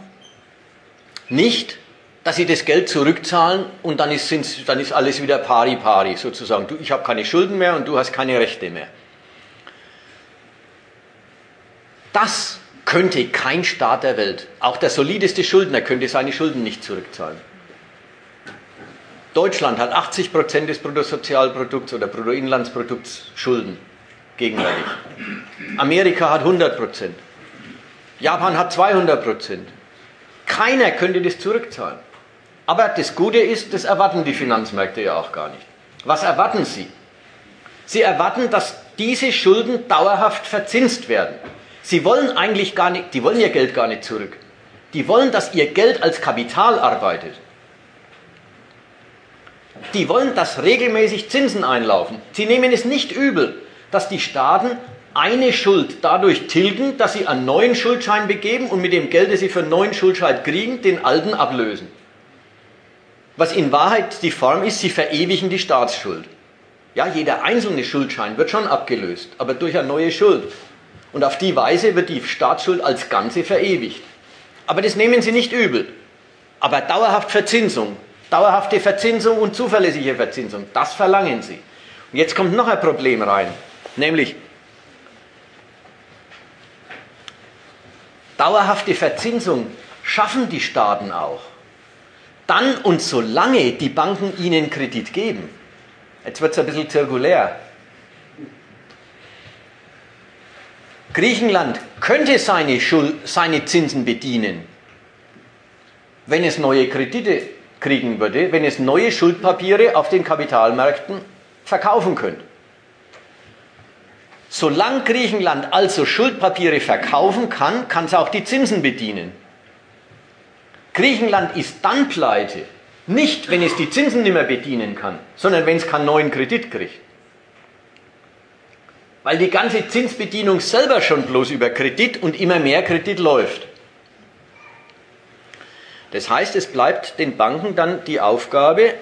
nicht, dass sie das Geld zurückzahlen und dann ist, dann ist alles wieder pari pari sozusagen. Du, ich habe keine Schulden mehr und du hast keine Rechte mehr. Das könnte kein Staat der Welt, auch der solideste Schuldner, könnte seine Schulden nicht zurückzahlen. Deutschland hat 80 Prozent des Bruttosozialprodukts oder Bruttoinlandsprodukts Schulden gegenwärtig. Amerika hat 100 Prozent. Japan hat 200 Prozent. Keiner könnte das zurückzahlen. Aber das Gute ist, das erwarten die Finanzmärkte ja auch gar nicht. Was erwarten sie? Sie erwarten, dass diese Schulden dauerhaft verzinst werden. Sie wollen eigentlich gar nicht, die wollen ihr Geld gar nicht zurück. Die wollen, dass ihr Geld als Kapital arbeitet. Die wollen, dass regelmäßig Zinsen einlaufen. Sie nehmen es nicht übel, dass die Staaten eine Schuld dadurch tilgen, dass sie einen neuen Schuldschein begeben und mit dem Geld, das sie für einen neuen Schuldschein kriegen, den alten ablösen. Was in Wahrheit die Form ist, sie verewigen die Staatsschuld. Ja, jeder einzelne Schuldschein wird schon abgelöst, aber durch eine neue Schuld. Und auf die Weise wird die Staatsschuld als Ganze verewigt. Aber das nehmen Sie nicht übel. Aber dauerhaft Verzinsung, dauerhafte Verzinsung und zuverlässige Verzinsung, das verlangen Sie. Und jetzt kommt noch ein Problem rein, nämlich dauerhafte Verzinsung schaffen die Staaten auch. Dann und solange die Banken ihnen Kredit geben. Jetzt wird es ein bisschen zirkulär. Griechenland könnte seine, Schuld, seine Zinsen bedienen, wenn es neue Kredite kriegen würde, wenn es neue Schuldpapiere auf den Kapitalmärkten verkaufen könnte. Solange Griechenland also Schuldpapiere verkaufen kann, kann es auch die Zinsen bedienen. Griechenland ist dann pleite, nicht wenn es die Zinsen nicht mehr bedienen kann, sondern wenn es keinen neuen Kredit kriegt weil die ganze Zinsbedienung selber schon bloß über Kredit und immer mehr Kredit läuft. Das heißt, es bleibt den Banken dann die Aufgabe,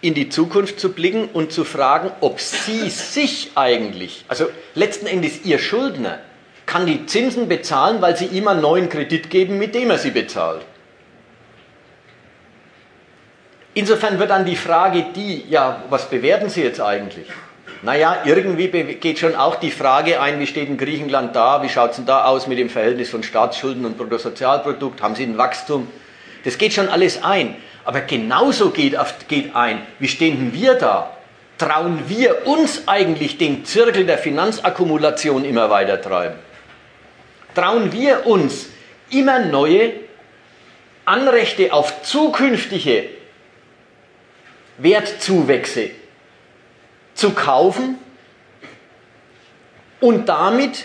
in die Zukunft zu blicken und zu fragen, ob sie sich eigentlich, also letzten Endes ihr Schuldner, kann die Zinsen bezahlen, weil sie ihm einen neuen Kredit geben, mit dem er sie bezahlt. Insofern wird dann die Frage die, ja, was bewerten Sie jetzt eigentlich? Naja, irgendwie geht schon auch die Frage ein, wie steht in Griechenland da, wie schaut es denn da aus mit dem Verhältnis von Staatsschulden und Bruttosozialprodukt, haben sie ein Wachstum? Das geht schon alles ein. Aber genauso geht, geht ein, wie stehen wir da? Trauen wir uns eigentlich den Zirkel der Finanzakkumulation immer weiter treiben? Trauen wir uns immer neue Anrechte auf zukünftige Wertzuwächse zu kaufen und damit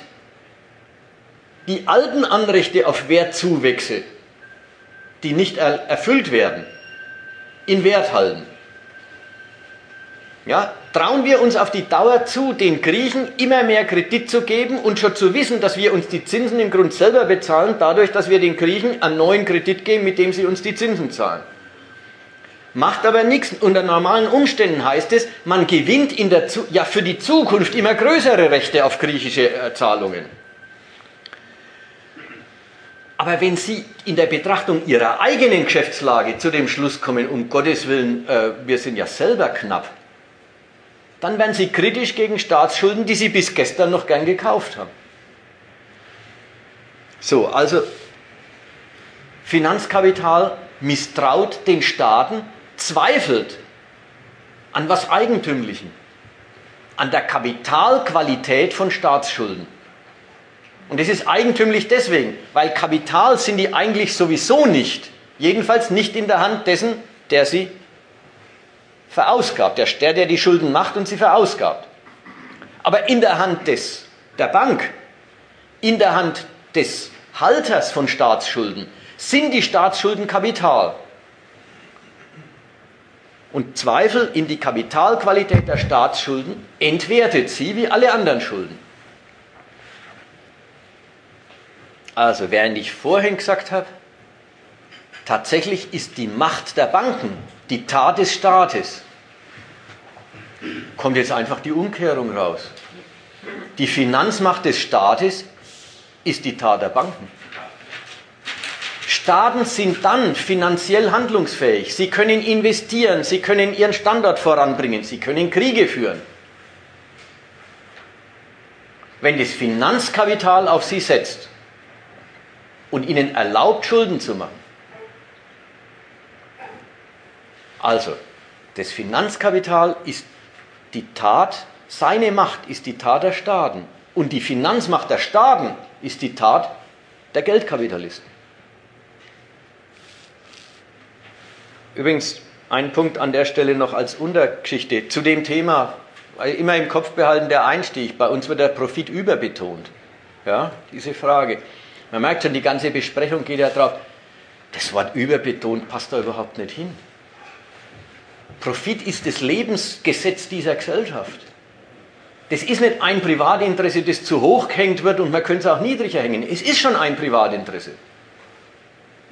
die alten Anrechte auf Wertzuwächse, die nicht erfüllt werden, in Wert halten. Ja, trauen wir uns auf die Dauer zu, den Griechen immer mehr Kredit zu geben und schon zu wissen, dass wir uns die Zinsen im Grund selber bezahlen, dadurch, dass wir den Griechen einen neuen Kredit geben, mit dem sie uns die Zinsen zahlen. Macht aber nichts. Unter normalen Umständen heißt es, man gewinnt in der, ja, für die Zukunft immer größere Rechte auf griechische äh, Zahlungen. Aber wenn Sie in der Betrachtung Ihrer eigenen Geschäftslage zu dem Schluss kommen, um Gottes Willen, äh, wir sind ja selber knapp, dann werden Sie kritisch gegen Staatsschulden, die Sie bis gestern noch gern gekauft haben. So, also Finanzkapital misstraut den Staaten, zweifelt an was Eigentümlichem, an der Kapitalqualität von Staatsschulden. Und das ist eigentümlich deswegen, weil Kapital sind die eigentlich sowieso nicht, jedenfalls nicht in der Hand dessen, der sie verausgabt, der, der die Schulden macht und sie verausgabt. Aber in der Hand des, der Bank, in der Hand des Halters von Staatsschulden sind die Staatsschulden Kapital und Zweifel in die Kapitalqualität der Staatsschulden entwertet sie wie alle anderen Schulden. Also, während ich vorhin gesagt habe, tatsächlich ist die Macht der Banken die Tat des Staates, kommt jetzt einfach die Umkehrung raus. Die Finanzmacht des Staates ist die Tat der Banken. Staaten sind dann finanziell handlungsfähig. Sie können investieren, sie können ihren Standort voranbringen, sie können Kriege führen. Wenn das Finanzkapital auf sie setzt und ihnen erlaubt, Schulden zu machen. Also, das Finanzkapital ist die Tat, seine Macht ist die Tat der Staaten. Und die Finanzmacht der Staaten ist die Tat der Geldkapitalisten. Übrigens, ein Punkt an der Stelle noch als Untergeschichte zu dem Thema, immer im Kopf behalten der Einstieg. Bei uns wird der Profit überbetont. Ja, diese Frage. Man merkt schon, die ganze Besprechung geht ja drauf. Das Wort überbetont passt da überhaupt nicht hin. Profit ist das Lebensgesetz dieser Gesellschaft. Das ist nicht ein Privatinteresse, das zu hoch gehängt wird und man könnte es auch niedriger hängen. Es ist schon ein Privatinteresse.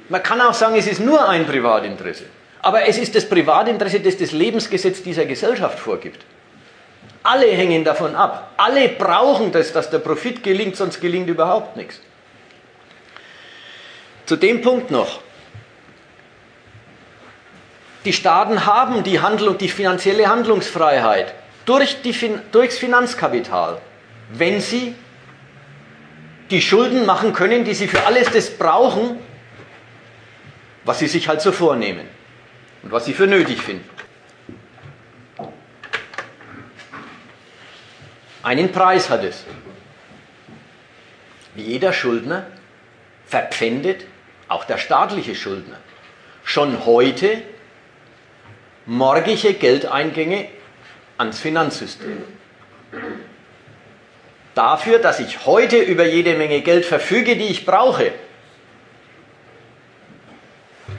Man kann auch sagen, es ist nur ein Privatinteresse. Aber es ist das Privatinteresse, das das Lebensgesetz dieser Gesellschaft vorgibt. Alle hängen davon ab. Alle brauchen das, dass der Profit gelingt, sonst gelingt überhaupt nichts. Zu dem Punkt noch. Die Staaten haben die, Handlung, die finanzielle Handlungsfreiheit durch die, durchs Finanzkapital, wenn sie die Schulden machen können, die sie für alles das brauchen, was sie sich halt so vornehmen und was sie für nötig finden. Einen Preis hat es. Wie jeder Schuldner verpfändet auch der staatliche Schuldner, schon heute morgige Geldeingänge ans Finanzsystem. Dafür, dass ich heute über jede Menge Geld verfüge, die ich brauche,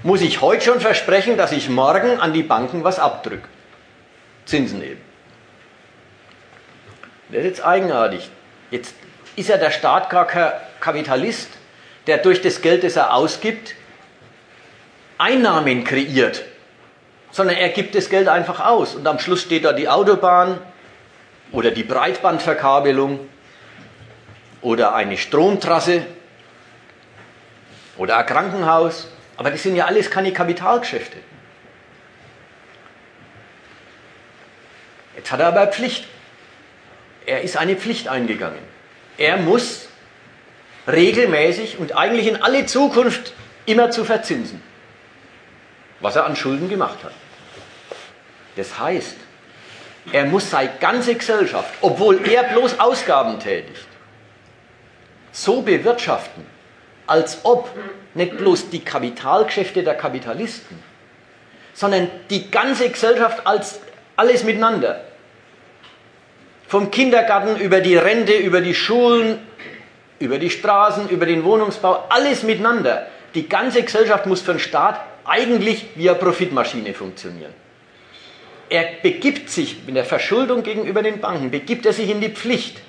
muss ich heute schon versprechen, dass ich morgen an die Banken was abdrücke. Zinsen eben. Das ist jetzt eigenartig. Jetzt ist ja der Staat gar kein Kapitalist, der durch das Geld, das er ausgibt, Einnahmen kreiert, sondern er gibt das Geld einfach aus und am Schluss steht da die Autobahn oder die Breitbandverkabelung oder eine Stromtrasse oder ein Krankenhaus. Aber das sind ja alles keine Kapitalgeschäfte. Jetzt hat er aber Pflicht. Er ist eine Pflicht eingegangen. Er muss regelmäßig und eigentlich in alle Zukunft immer zu verzinsen, was er an Schulden gemacht hat. Das heißt, er muss seine ganze Gesellschaft, obwohl er bloß Ausgaben tätigt, so bewirtschaften, als ob nicht bloß die Kapitalgeschäfte der Kapitalisten, sondern die ganze Gesellschaft als alles miteinander. Vom Kindergarten über die Rente, über die Schulen, über die Straßen, über den Wohnungsbau, alles miteinander. Die ganze Gesellschaft muss für den Staat eigentlich wie eine Profitmaschine funktionieren. Er begibt sich mit der Verschuldung gegenüber den Banken, begibt er sich in die Pflicht,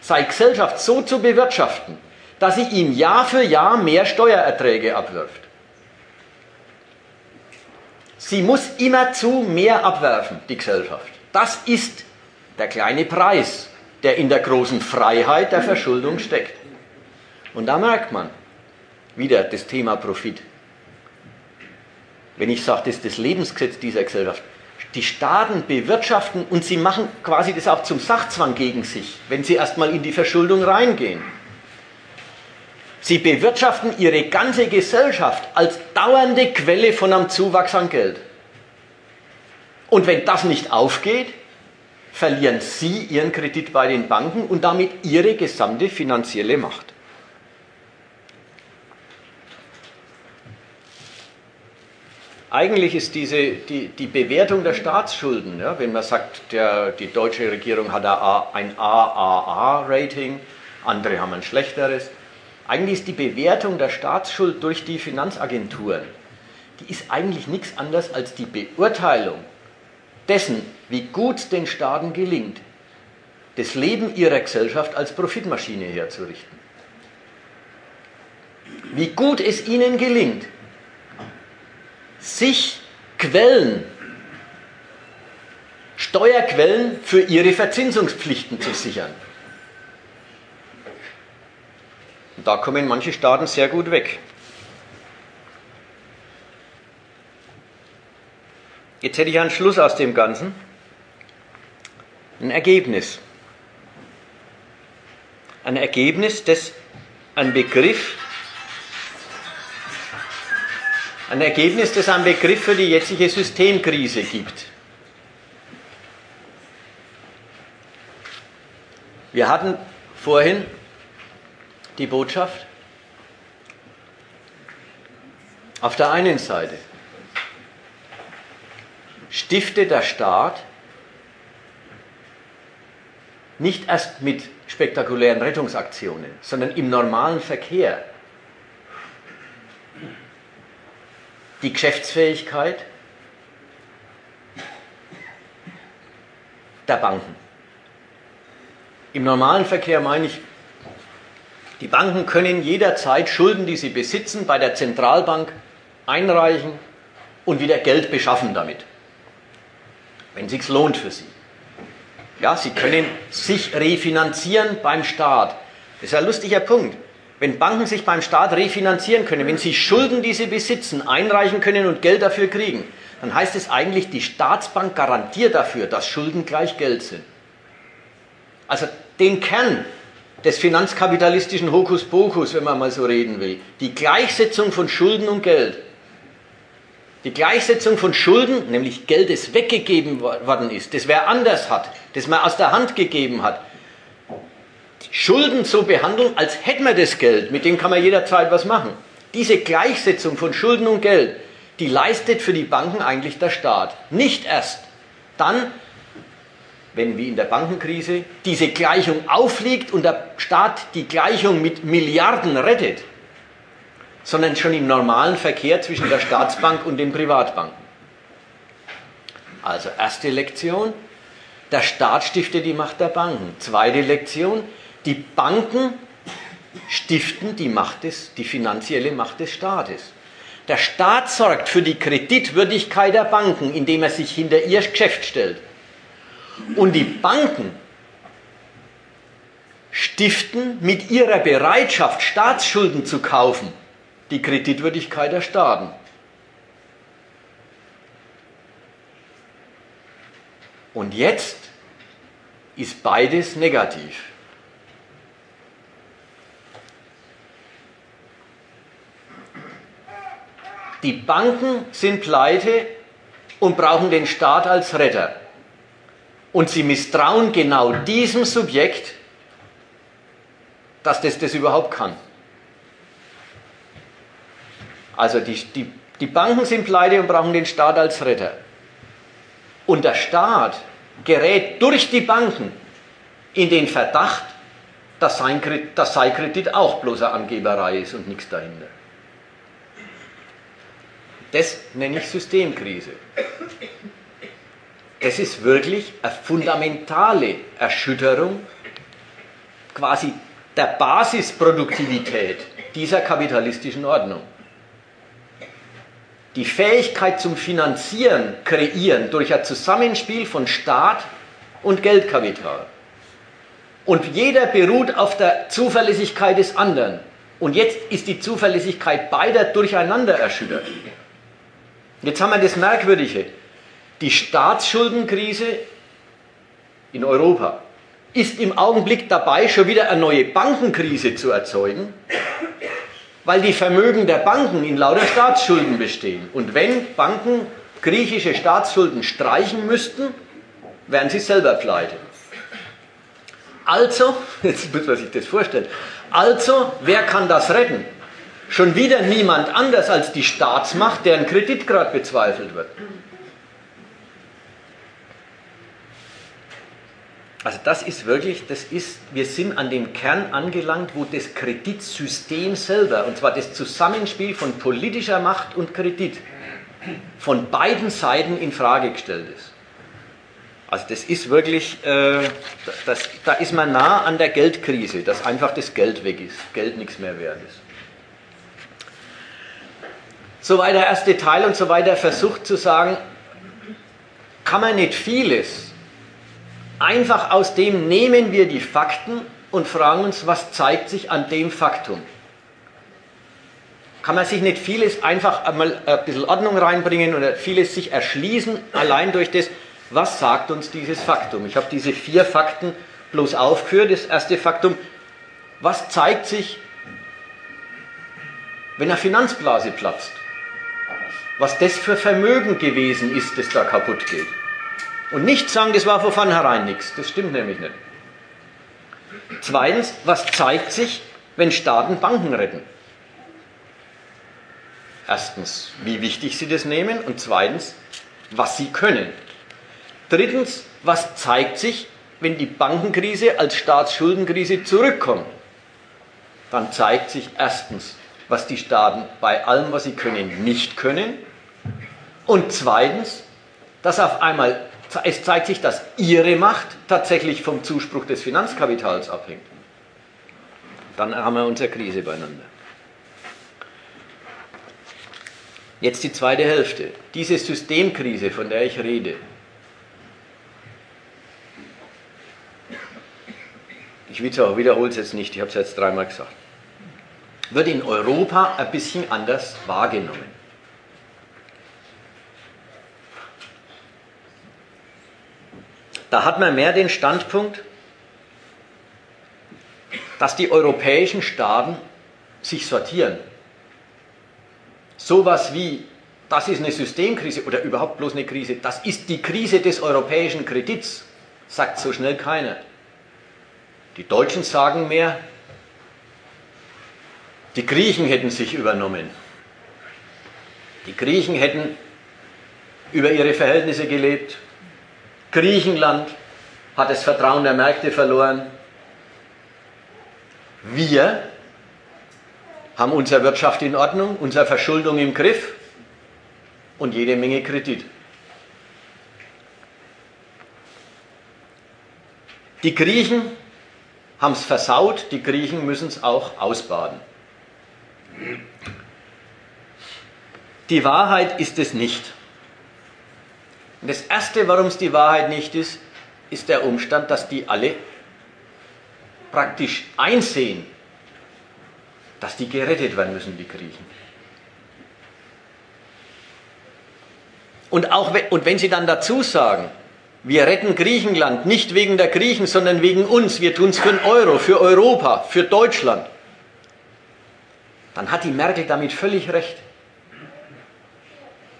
seine Gesellschaft so zu bewirtschaften, dass sie ihm Jahr für Jahr mehr Steuererträge abwirft. Sie muss immerzu mehr abwerfen, die Gesellschaft. Das ist der kleine Preis, der in der großen Freiheit der Verschuldung steckt. Und da merkt man wieder das Thema Profit. Wenn ich sage, das ist das Lebensgesetz dieser Gesellschaft. Die Staaten bewirtschaften und sie machen quasi das auch zum Sachzwang gegen sich, wenn sie erstmal in die Verschuldung reingehen. Sie bewirtschaften ihre ganze Gesellschaft als dauernde Quelle von einem Zuwachs an Geld. Und wenn das nicht aufgeht, verlieren Sie Ihren Kredit bei den Banken und damit Ihre gesamte finanzielle Macht. Eigentlich ist diese, die, die Bewertung der Staatsschulden, ja, wenn man sagt, der, die deutsche Regierung hat ein AAA-Rating, andere haben ein schlechteres, eigentlich ist die Bewertung der Staatsschuld durch die Finanzagenturen, die ist eigentlich nichts anderes als die Beurteilung dessen, wie gut den Staaten gelingt, das Leben ihrer Gesellschaft als Profitmaschine herzurichten. Wie gut es ihnen gelingt, sich Quellen, Steuerquellen für ihre Verzinsungspflichten zu sichern. Und da kommen manche Staaten sehr gut weg. Jetzt hätte ich einen Schluss aus dem Ganzen. Ein Ergebnis. Ein Ergebnis, das ein Begriff, ein Ergebnis, das einen Begriff für die jetzige Systemkrise gibt. Wir hatten vorhin die Botschaft auf der einen Seite stifte der Staat nicht erst mit spektakulären Rettungsaktionen, sondern im normalen Verkehr die Geschäftsfähigkeit der Banken. Im normalen Verkehr meine ich, die Banken können jederzeit Schulden, die sie besitzen, bei der Zentralbank einreichen und wieder Geld beschaffen damit, wenn es sich lohnt für sie. Ja, sie können sich refinanzieren beim Staat. Das ist ein lustiger Punkt. Wenn Banken sich beim Staat refinanzieren können, wenn sie Schulden, die sie besitzen, einreichen können und Geld dafür kriegen, dann heißt es eigentlich, die Staatsbank garantiert dafür, dass Schulden gleich Geld sind. Also den Kern des finanzkapitalistischen Hokuspokus, wenn man mal so reden will, die Gleichsetzung von Schulden und Geld, die Gleichsetzung von Schulden, nämlich Geld, das weggegeben worden ist, das wer anders hat, das man aus der Hand gegeben hat, Schulden so behandeln, als hätte man das Geld, mit dem kann man jederzeit was machen. Diese Gleichsetzung von Schulden und Geld, die leistet für die Banken eigentlich der Staat. Nicht erst dann, wenn wie in der Bankenkrise diese Gleichung aufliegt und der Staat die Gleichung mit Milliarden rettet, sondern schon im normalen Verkehr zwischen der Staatsbank und den Privatbanken. Also erste Lektion, der Staat stiftet die Macht der Banken. Zweite Lektion, die Banken stiften die Macht des, die finanzielle Macht des Staates. Der Staat sorgt für die Kreditwürdigkeit der Banken, indem er sich hinter ihr Geschäft stellt. Und die Banken stiften mit ihrer Bereitschaft, Staatsschulden zu kaufen, die Kreditwürdigkeit der Staaten. Und jetzt ist beides negativ. Die Banken sind pleite und brauchen den Staat als Retter. Und sie misstrauen genau diesem Subjekt, dass das das überhaupt kann. Also die, die, die Banken sind pleite und brauchen den Staat als Retter. Und der Staat gerät durch die Banken in den Verdacht, dass sein, dass sein Kredit auch bloße Angeberei ist und nichts dahinter. Das nenne ich Systemkrise. Es ist wirklich eine fundamentale Erschütterung quasi der Basisproduktivität dieser kapitalistischen Ordnung. Die Fähigkeit zum Finanzieren kreieren durch ein Zusammenspiel von Staat und Geldkapital. Und jeder beruht auf der Zuverlässigkeit des anderen. Und jetzt ist die Zuverlässigkeit beider durcheinander erschüttert. Jetzt haben wir das Merkwürdige. Die Staatsschuldenkrise in Europa ist im Augenblick dabei, schon wieder eine neue Bankenkrise zu erzeugen, weil die Vermögen der Banken in lauter Staatsschulden bestehen. Und wenn Banken griechische Staatsschulden streichen müssten, wären sie selber pleite. Also, jetzt muss man sich das vorstellen, also, wer kann das retten? Schon wieder niemand anders als die Staatsmacht, deren Kreditgrad bezweifelt wird. Also das ist wirklich, das ist, wir sind an dem Kern angelangt, wo das Kreditsystem selber, und zwar das Zusammenspiel von politischer Macht und Kredit, von beiden Seiten in Frage gestellt ist. Also das ist wirklich, äh, das, da ist man nah an der Geldkrise, dass einfach das Geld weg ist, Geld nichts mehr wert ist. Soweit der erste Teil und so weiter versucht zu sagen, kann man nicht vieles. Einfach aus dem nehmen wir die Fakten und fragen uns, was zeigt sich an dem Faktum? Kann man sich nicht vieles einfach einmal ein bisschen Ordnung reinbringen oder vieles sich erschließen, allein durch das, was sagt uns dieses Faktum? Ich habe diese vier Fakten bloß aufgeführt. Das erste Faktum, was zeigt sich, wenn eine Finanzblase platzt? Was das für Vermögen gewesen ist, das da kaputt geht. Und nicht sagen, das war von vornherein nichts. Das stimmt nämlich nicht. Zweitens, was zeigt sich, wenn Staaten Banken retten? Erstens, wie wichtig sie das nehmen und zweitens, was sie können. Drittens, was zeigt sich, wenn die Bankenkrise als Staatsschuldenkrise zurückkommt? Dann zeigt sich erstens, was die Staaten bei allem, was sie können, nicht können. Und zweitens, dass auf einmal es zeigt sich, dass ihre Macht tatsächlich vom Zuspruch des Finanzkapitals abhängt. Dann haben wir unsere Krise beieinander. Jetzt die zweite Hälfte. Diese Systemkrise, von der ich rede, ich wiederhole es jetzt nicht, ich habe es jetzt dreimal gesagt, wird in Europa ein bisschen anders wahrgenommen. Da hat man mehr den Standpunkt, dass die europäischen Staaten sich sortieren. Sowas wie, das ist eine Systemkrise oder überhaupt bloß eine Krise, das ist die Krise des europäischen Kredits, sagt so schnell keiner. Die Deutschen sagen mehr, die Griechen hätten sich übernommen. Die Griechen hätten über ihre Verhältnisse gelebt, Griechenland hat das Vertrauen der Märkte verloren. Wir haben unsere Wirtschaft in Ordnung, unsere Verschuldung im Griff und jede Menge Kredit. Die Griechen haben es versaut, die Griechen müssen es auch ausbaden. Die Wahrheit ist es nicht. Und das Erste, warum es die Wahrheit nicht ist, ist der Umstand, dass die alle praktisch einsehen, dass die gerettet werden müssen, die Griechen. Und, auch, und wenn sie dann dazu sagen, wir retten Griechenland nicht wegen der Griechen, sondern wegen uns, wir tun es für den Euro, für Europa, für Deutschland, dann hat die Merkel damit völlig recht.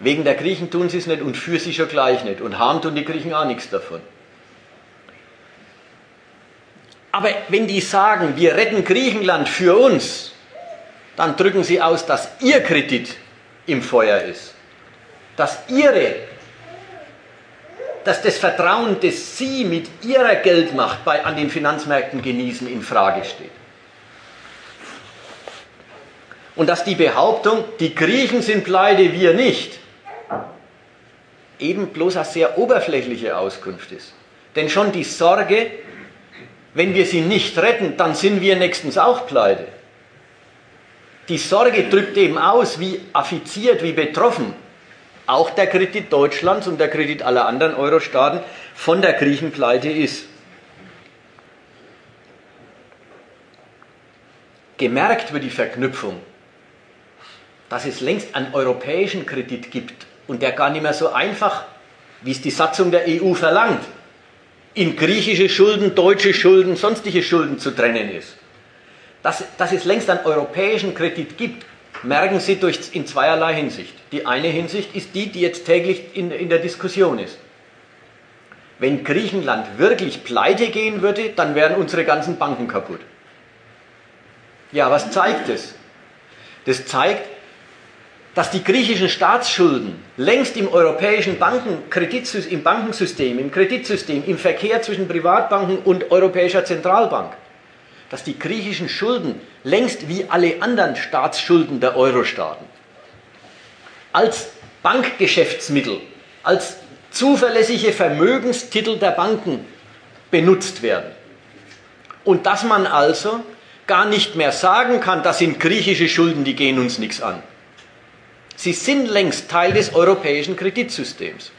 Wegen der Griechen tun sie es nicht und für sie schon gleich nicht. Und haben tun die Griechen auch nichts davon. Aber wenn die sagen, wir retten Griechenland für uns, dann drücken sie aus, dass ihr Kredit im Feuer ist. Dass ihre, dass das Vertrauen, das sie mit ihrer Geldmacht bei, an den Finanzmärkten genießen, in Frage steht. Und dass die Behauptung, die Griechen sind pleite, wir nicht, eben bloß eine sehr oberflächliche Auskunft ist. Denn schon die Sorge, wenn wir sie nicht retten, dann sind wir nächstens auch pleite. Die Sorge drückt eben aus, wie affiziert, wie betroffen auch der Kredit Deutschlands und der Kredit aller anderen Euro-Staaten von der Griechenpleite ist. Gemerkt wird die Verknüpfung, dass es längst einen europäischen Kredit gibt und der gar nicht mehr so einfach, wie es die Satzung der EU verlangt, in griechische Schulden, deutsche Schulden, sonstige Schulden zu trennen ist. Dass, dass es längst einen europäischen Kredit gibt, merken Sie durch, in zweierlei Hinsicht. Die eine Hinsicht ist die, die jetzt täglich in, in der Diskussion ist. Wenn Griechenland wirklich pleite gehen würde, dann wären unsere ganzen Banken kaputt. Ja, was zeigt es? Das zeigt, dass die griechischen Staatsschulden längst im europäischen Bankenkreditsystem, im Bankensystem, im Kreditsystem, im Verkehr zwischen Privatbanken und Europäischer Zentralbank, dass die griechischen Schulden längst wie alle anderen Staatsschulden der Euro-Staaten als Bankgeschäftsmittel, als zuverlässige Vermögenstitel der Banken benutzt werden. Und dass man also gar nicht mehr sagen kann, das sind griechische Schulden, die gehen uns nichts an. Sie sind längst Teil des europäischen Kreditsystems.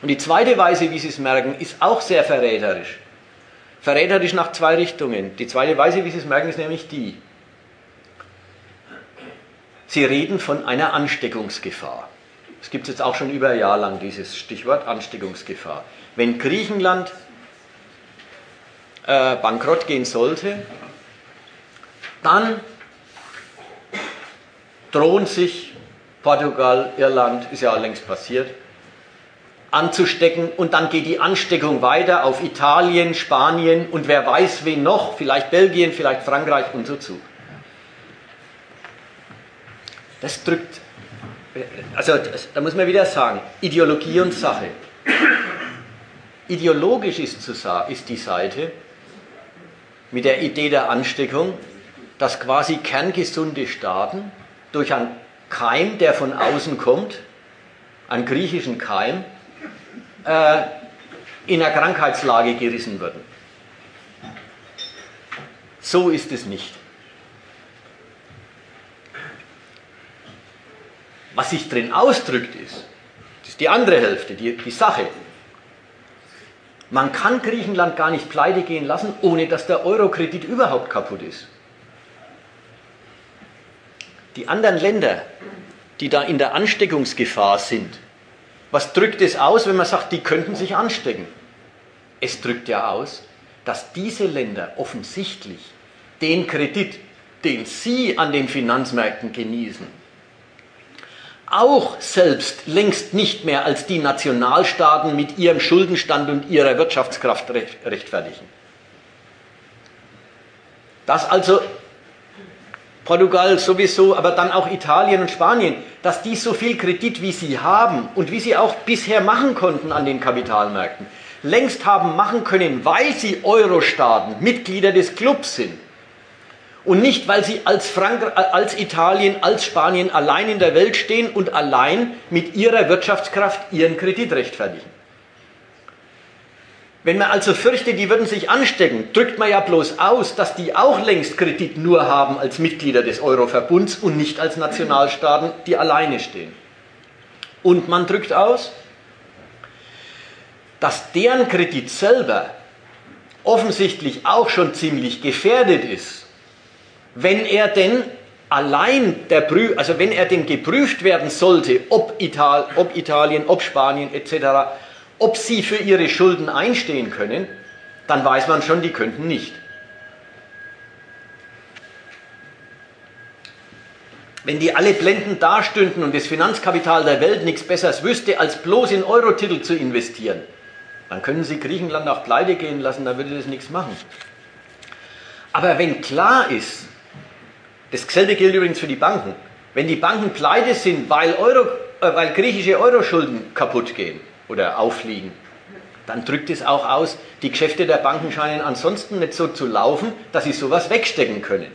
Und die zweite Weise, wie Sie es merken, ist auch sehr verräterisch. verräterisch nach zwei Richtungen. Die zweite Weise, wie Sie es merken, ist nämlich die. Sie reden von einer Ansteckungsgefahr. Es gibt jetzt auch schon über ein Jahr lang dieses Stichwort Ansteckungsgefahr. Wenn Griechenland äh, bankrott gehen sollte, dann drohen sich Portugal, Irland, ist ja längst passiert, anzustecken und dann geht die Ansteckung weiter auf Italien, Spanien und wer weiß wen noch, vielleicht Belgien, vielleicht Frankreich und so zu. Das drückt, also das, da muss man wieder sagen, Ideologie und Sache. Ideologisch ist, zu, ist die Seite mit der Idee der Ansteckung, dass quasi kerngesunde Staaten durch einen Keim, der von außen kommt, einen griechischen Keim, äh, in einer Krankheitslage gerissen würden. So ist es nicht. Was sich drin ausdrückt ist, das ist die andere Hälfte, die, die Sache. Man kann Griechenland gar nicht pleite gehen lassen, ohne dass der Eurokredit überhaupt kaputt ist. Die anderen Länder, die da in der Ansteckungsgefahr sind, was drückt es aus, wenn man sagt, die könnten sich anstecken? Es drückt ja aus, dass diese Länder offensichtlich den Kredit, den sie an den Finanzmärkten genießen, auch selbst längst nicht mehr als die Nationalstaaten mit ihrem Schuldenstand und ihrer Wirtschaftskraft rechtfertigen. Dass also Portugal sowieso, aber dann auch Italien und Spanien, dass die so viel Kredit, wie sie haben und wie sie auch bisher machen konnten an den Kapitalmärkten, längst haben machen können, weil sie Euro-Staaten, Mitglieder des Clubs sind und nicht, weil sie als, Frank als Italien, als Spanien allein in der Welt stehen und allein mit ihrer Wirtschaftskraft ihren Kredit rechtfertigen. Wenn man also fürchtet, die würden sich anstecken, drückt man ja bloß aus, dass die auch längst Kredit nur haben als Mitglieder des Euro-Verbunds und nicht als Nationalstaaten, die alleine stehen. Und man drückt aus, dass deren Kredit selber offensichtlich auch schon ziemlich gefährdet ist wenn er denn allein der Prü also wenn er denn geprüft werden sollte, ob, Ital ob Italien, ob Spanien etc., ob sie für ihre Schulden einstehen können, dann weiß man schon, die könnten nicht. Wenn die alle blendend dastünden und das Finanzkapital der Welt nichts Besseres wüsste, als bloß in Eurotitel zu investieren, dann können sie Griechenland auch pleite gehen lassen, da würde das nichts machen. Aber wenn klar ist, Dasselbe gilt übrigens für die Banken. Wenn die Banken pleite sind, weil, Euro, äh, weil griechische Euroschulden kaputt gehen oder auffliegen, dann drückt es auch aus, die Geschäfte der Banken scheinen ansonsten nicht so zu laufen, dass sie sowas wegstecken können.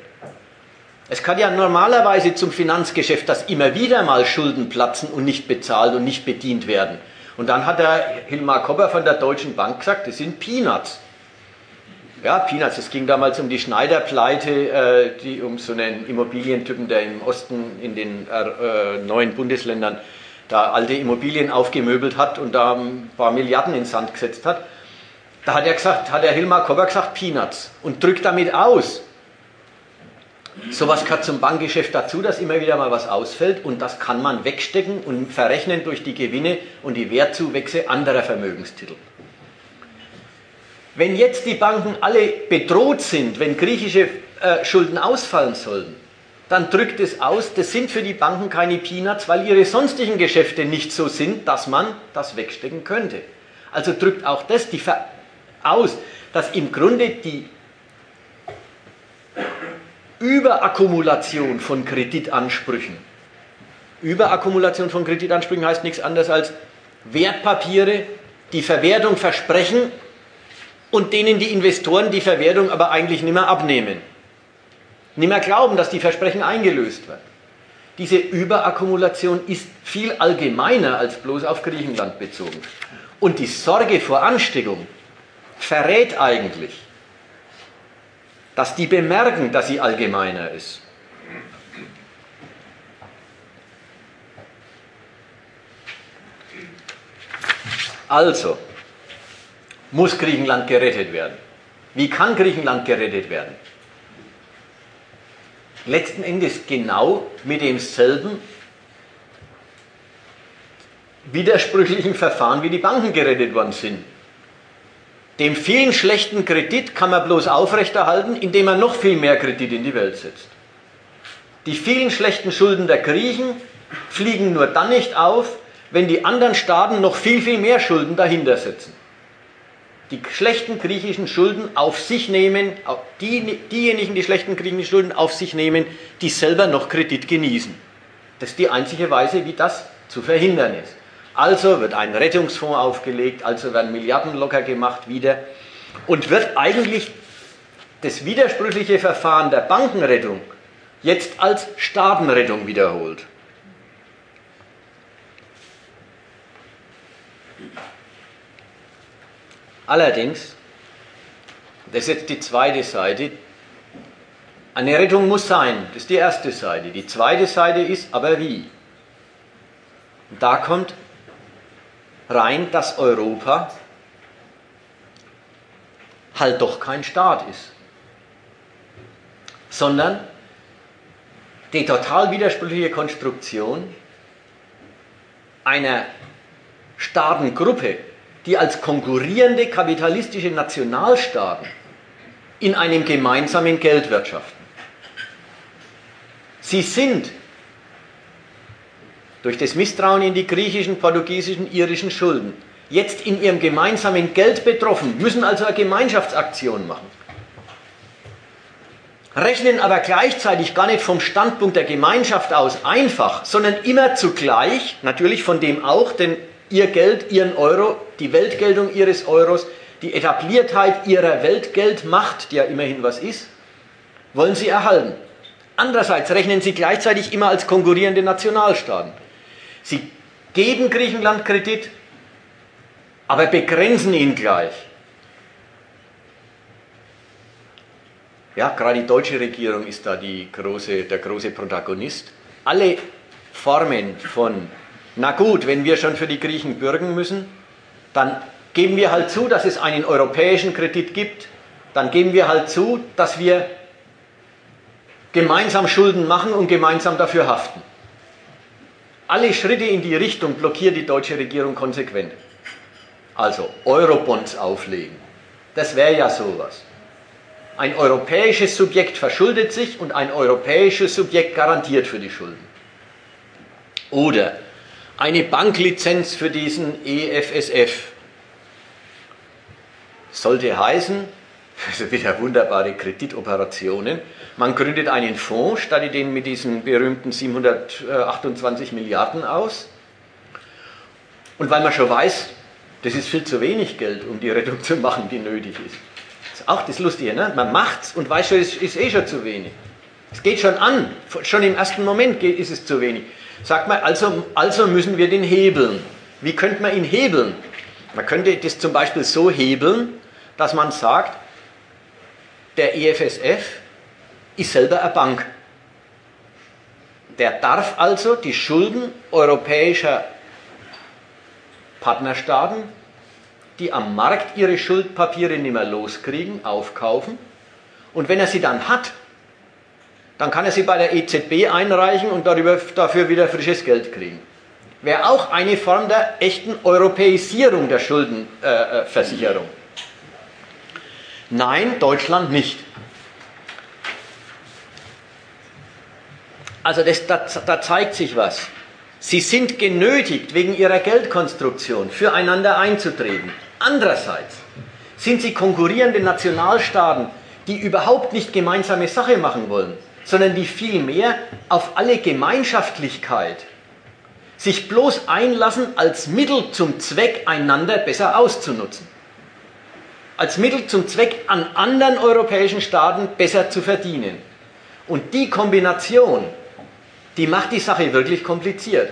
Es kann ja normalerweise zum Finanzgeschäft, dass immer wieder mal Schulden platzen und nicht bezahlt und nicht bedient werden. Und dann hat der Hilmar Kopper von der Deutschen Bank gesagt, das sind Peanuts. Ja, Peanuts. Es ging damals um die Schneiderpleite, äh, die um so einen Immobilientypen, der im Osten in den äh, neuen Bundesländern da alte Immobilien aufgemöbelt hat und da ein paar Milliarden ins Sand gesetzt hat. Da hat er gesagt, hat der Hilmar Kobber gesagt, Peanuts und drückt damit aus. Sowas gehört zum Bankgeschäft dazu, dass immer wieder mal was ausfällt und das kann man wegstecken und verrechnen durch die Gewinne und die Wertzuwächse anderer Vermögenstitel. Wenn jetzt die Banken alle bedroht sind, wenn griechische äh, Schulden ausfallen sollen, dann drückt es aus, das sind für die Banken keine Peanuts, weil ihre sonstigen Geschäfte nicht so sind, dass man das wegstecken könnte. Also drückt auch das die aus, dass im Grunde die Überakkumulation von Kreditansprüchen, Überakkumulation von Kreditansprüchen heißt nichts anderes als Wertpapiere, die Verwertung versprechen und denen die Investoren die Verwertung aber eigentlich nicht mehr abnehmen. Nicht mehr glauben, dass die Versprechen eingelöst werden. Diese Überakkumulation ist viel allgemeiner als bloß auf Griechenland bezogen. Und die Sorge vor Ansteckung verrät eigentlich, dass die bemerken, dass sie allgemeiner ist. Also, muss Griechenland gerettet werden. Wie kann Griechenland gerettet werden? Letzten Endes genau mit demselben widersprüchlichen Verfahren, wie die Banken gerettet worden sind. Dem vielen schlechten Kredit kann man bloß aufrechterhalten, indem man noch viel mehr Kredit in die Welt setzt. Die vielen schlechten Schulden der Griechen fliegen nur dann nicht auf, wenn die anderen Staaten noch viel, viel mehr Schulden dahinter setzen. Die schlechten griechischen Schulden auf sich nehmen, die, diejenigen, die schlechten griechischen Schulden auf sich nehmen, die selber noch Kredit genießen. Das ist die einzige Weise, wie das zu verhindern ist. Also wird ein Rettungsfonds aufgelegt, also werden Milliarden locker gemacht wieder und wird eigentlich das widersprüchliche Verfahren der Bankenrettung jetzt als Staatenrettung wiederholt. Allerdings, das ist jetzt die zweite Seite, eine Rettung muss sein, das ist die erste Seite. Die zweite Seite ist, aber wie? Und da kommt rein, dass Europa halt doch kein Staat ist, sondern die total widersprüchliche Konstruktion einer Staatengruppe, die als konkurrierende kapitalistische Nationalstaaten in einem gemeinsamen Geld wirtschaften. Sie sind durch das Misstrauen in die griechischen, portugiesischen, irischen Schulden jetzt in ihrem gemeinsamen Geld betroffen, müssen also eine Gemeinschaftsaktion machen. Rechnen aber gleichzeitig gar nicht vom Standpunkt der Gemeinschaft aus einfach, sondern immer zugleich, natürlich von dem auch, denn ihr Geld, ihren Euro, die Weltgeltung ihres Euros, die Etabliertheit ihrer Weltgeldmacht, die ja immerhin was ist, wollen sie erhalten. Andererseits rechnen sie gleichzeitig immer als konkurrierende Nationalstaaten. Sie geben Griechenland Kredit, aber begrenzen ihn gleich. Ja, gerade die deutsche Regierung ist da große, der große Protagonist. Alle Formen von na gut, wenn wir schon für die Griechen bürgen müssen, dann geben wir halt zu, dass es einen europäischen Kredit gibt. Dann geben wir halt zu, dass wir gemeinsam Schulden machen und gemeinsam dafür haften. Alle Schritte in die Richtung blockiert die deutsche Regierung konsequent. Also Eurobonds auflegen. Das wäre ja sowas. Ein europäisches Subjekt verschuldet sich und ein europäisches Subjekt garantiert für die Schulden. Oder eine Banklizenz für diesen EFSF. Sollte heißen, also wieder wunderbare Kreditoperationen, man gründet einen Fonds, stattet den mit diesen berühmten 728 Milliarden aus. Und weil man schon weiß, das ist viel zu wenig Geld, um die Rettung zu machen, die nötig ist. Das ist auch das Lustige, ne? man macht es und weiß schon, es ist eh schon zu wenig. Es geht schon an, schon im ersten Moment ist es zu wenig. Sagt man, also, also müssen wir den hebeln. Wie könnte man ihn hebeln? Man könnte das zum Beispiel so hebeln, dass man sagt, der EFSF ist selber eine Bank. Der darf also die Schulden europäischer Partnerstaaten, die am Markt ihre Schuldpapiere nicht mehr loskriegen, aufkaufen. Und wenn er sie dann hat, dann kann er sie bei der EZB einreichen und darüber, dafür wieder frisches Geld kriegen. Wäre auch eine Form der echten Europäisierung der Schuldenversicherung. Äh, Nein, Deutschland nicht. Also das, da, da zeigt sich was. Sie sind genötigt, wegen ihrer Geldkonstruktion füreinander einzutreten. Andererseits sind sie konkurrierende Nationalstaaten, die überhaupt nicht gemeinsame Sache machen wollen sondern die vielmehr auf alle Gemeinschaftlichkeit sich bloß einlassen, als Mittel zum Zweck einander besser auszunutzen. Als Mittel zum Zweck an anderen europäischen Staaten besser zu verdienen. Und die Kombination, die macht die Sache wirklich kompliziert.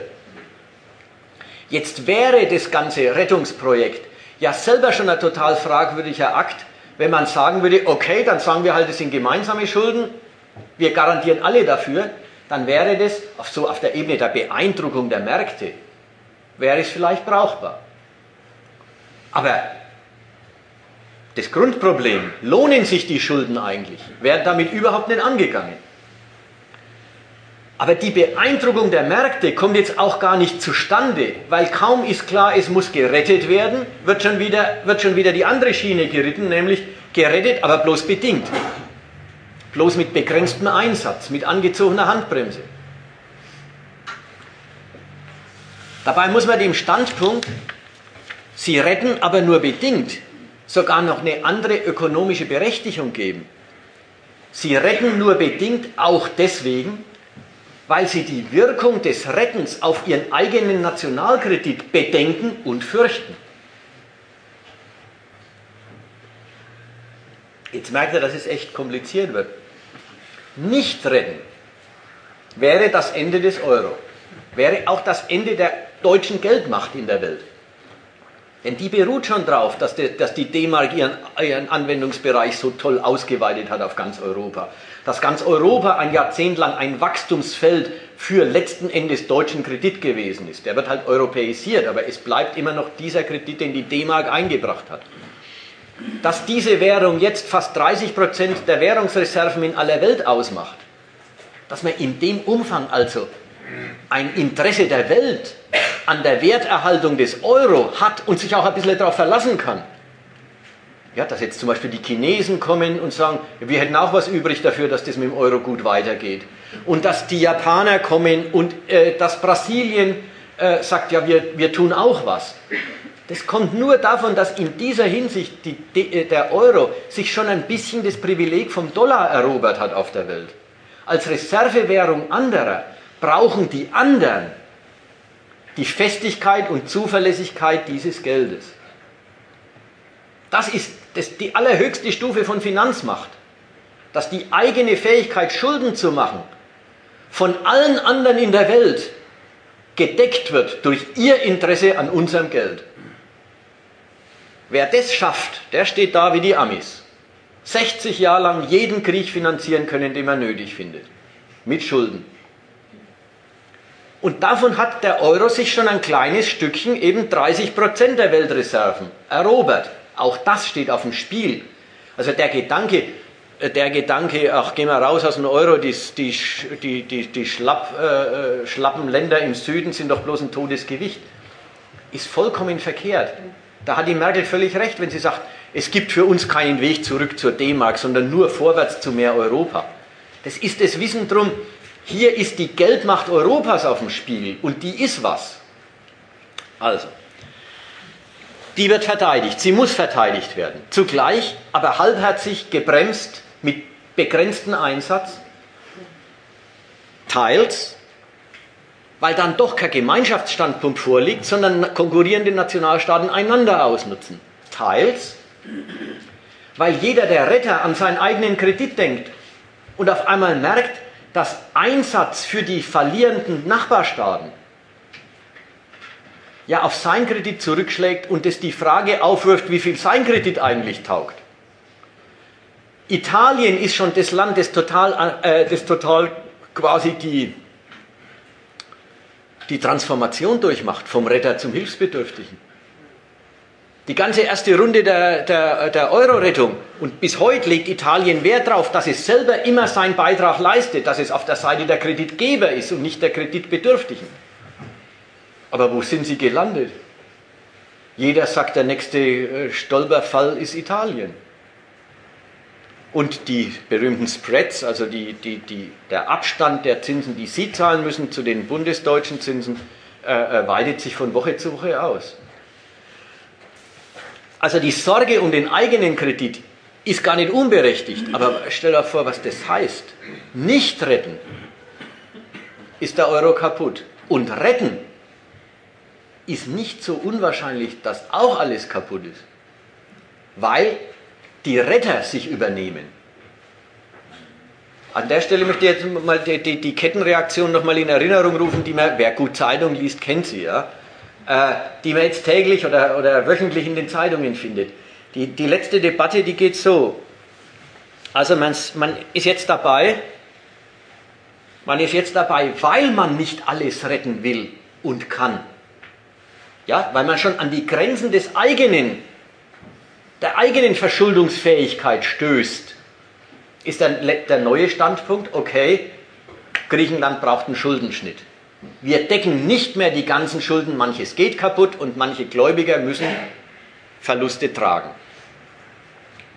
Jetzt wäre das ganze Rettungsprojekt ja selber schon ein total fragwürdiger Akt, wenn man sagen würde, okay, dann sagen wir halt, es sind gemeinsame Schulden, wir garantieren alle dafür, dann wäre das auf, so auf der Ebene der Beeindruckung der Märkte, wäre es vielleicht brauchbar. Aber das Grundproblem, lohnen sich die Schulden eigentlich, werden damit überhaupt nicht angegangen. Aber die Beeindruckung der Märkte kommt jetzt auch gar nicht zustande, weil kaum ist klar, es muss gerettet werden, wird schon wieder, wird schon wieder die andere Schiene geritten, nämlich gerettet, aber bloß bedingt. Bloß mit begrenztem Einsatz, mit angezogener Handbremse. Dabei muss man dem Standpunkt, sie retten aber nur bedingt, sogar noch eine andere ökonomische Berechtigung geben. Sie retten nur bedingt auch deswegen, weil sie die Wirkung des Rettens auf ihren eigenen Nationalkredit bedenken und fürchten. Jetzt merkt ihr, dass es echt kompliziert wird. Nicht retten wäre das Ende des Euro, wäre auch das Ende der deutschen Geldmacht in der Welt. Denn die beruht schon darauf, dass, die D-Mark ihren, ihren, Anwendungsbereich so toll ausgeweitet hat auf ganz Europa. Dass ganz Europa ein Jahrzehnt lang ein Wachstumsfeld für letzten Endes deutschen Kredit gewesen ist. Der wird halt europäisiert, aber es bleibt immer noch dieser Kredit, den die D-Mark eingebracht hat. Dass diese Währung jetzt fast 30 Prozent der Währungsreserven in aller Welt ausmacht, dass man in dem Umfang also ein Interesse der Welt an der Werterhaltung des Euro hat und sich auch ein bisschen darauf verlassen kann. Ja, dass jetzt zum Beispiel die Chinesen kommen und sagen, wir hätten auch was übrig dafür, dass das mit dem Euro gut weitergeht. Und dass die Japaner kommen und äh, dass Brasilien äh, sagt, ja, wir, wir tun auch was. Das kommt nur davon, dass in dieser Hinsicht die, die, äh, der Euro sich schon ein bisschen das Privileg vom Dollar erobert hat auf der Welt. Als Reservewährung anderer brauchen die anderen die Festigkeit und Zuverlässigkeit dieses Geldes. Das ist das die allerhöchste Stufe von Finanzmacht, dass die eigene Fähigkeit, Schulden zu machen, von allen anderen in der Welt gedeckt wird durch ihr Interesse an unserem Geld. Wer das schafft, der steht da wie die Amis. 60 Jahre lang jeden Krieg finanzieren können, den man nötig findet. Mit Schulden. Und davon hat der Euro sich schon ein kleines Stückchen, eben 30 Prozent der Weltreserven, erobert. Auch das steht auf dem Spiel. Also der Gedanke, äh, der Gedanke, ach, gehen wir raus aus dem Euro, die, die, die, die, die schlapp, äh, schlappen Länder im Süden sind doch bloß ein Todesgewicht, ist vollkommen verkehrt. Da hat die Merkel völlig recht, wenn sie sagt, es gibt für uns keinen Weg zurück zur D-Mark, sondern nur vorwärts zu mehr Europa. Das ist das Wissen drum, hier ist die Geldmacht Europas auf dem Spiel und die ist was. Also, die wird verteidigt, sie muss verteidigt werden. Zugleich aber halbherzig gebremst mit begrenztem Einsatz. Teils, weil dann doch kein Gemeinschaftsstandpunkt vorliegt, sondern konkurrierende Nationalstaaten einander ausnutzen. Teils, weil jeder der Retter an seinen eigenen Kredit denkt und auf einmal merkt, dass Einsatz für die verlierenden Nachbarstaaten ja auf sein Kredit zurückschlägt und es die Frage aufwirft, wie viel sein Kredit eigentlich taugt. Italien ist schon das Land, das total, äh, das total quasi die, die Transformation durchmacht, vom Retter zum Hilfsbedürftigen. Die ganze erste Runde der, der, der Euro-Rettung und bis heute legt Italien Wert darauf, dass es selber immer seinen Beitrag leistet, dass es auf der Seite der Kreditgeber ist und nicht der Kreditbedürftigen. Aber wo sind sie gelandet? Jeder sagt, der nächste äh, Stolperfall ist Italien. Und die berühmten Spreads, also die, die, die, der Abstand der Zinsen, die Sie zahlen müssen zu den bundesdeutschen Zinsen, äh, äh weitet sich von Woche zu Woche aus. Also die Sorge um den eigenen Kredit ist gar nicht unberechtigt, aber stell dir vor, was das heißt. Nicht retten ist der Euro kaputt. Und retten ist nicht so unwahrscheinlich, dass auch alles kaputt ist. Weil die Retter sich übernehmen. An der Stelle möchte ich jetzt mal die, die, die Kettenreaktion nochmal in Erinnerung rufen, die man, wer gut Zeitung liest, kennt sie. Ja? Äh, die man jetzt täglich oder, oder wöchentlich in den Zeitungen findet. Die, die letzte Debatte, die geht so. Also man, man ist jetzt dabei, man ist jetzt dabei, weil man nicht alles retten will und kann. Ja, weil man schon an die Grenzen des eigenen der eigenen Verschuldungsfähigkeit stößt, ist der, der neue Standpunkt, okay, Griechenland braucht einen Schuldenschnitt. Wir decken nicht mehr die ganzen Schulden, manches geht kaputt und manche Gläubiger müssen Verluste tragen.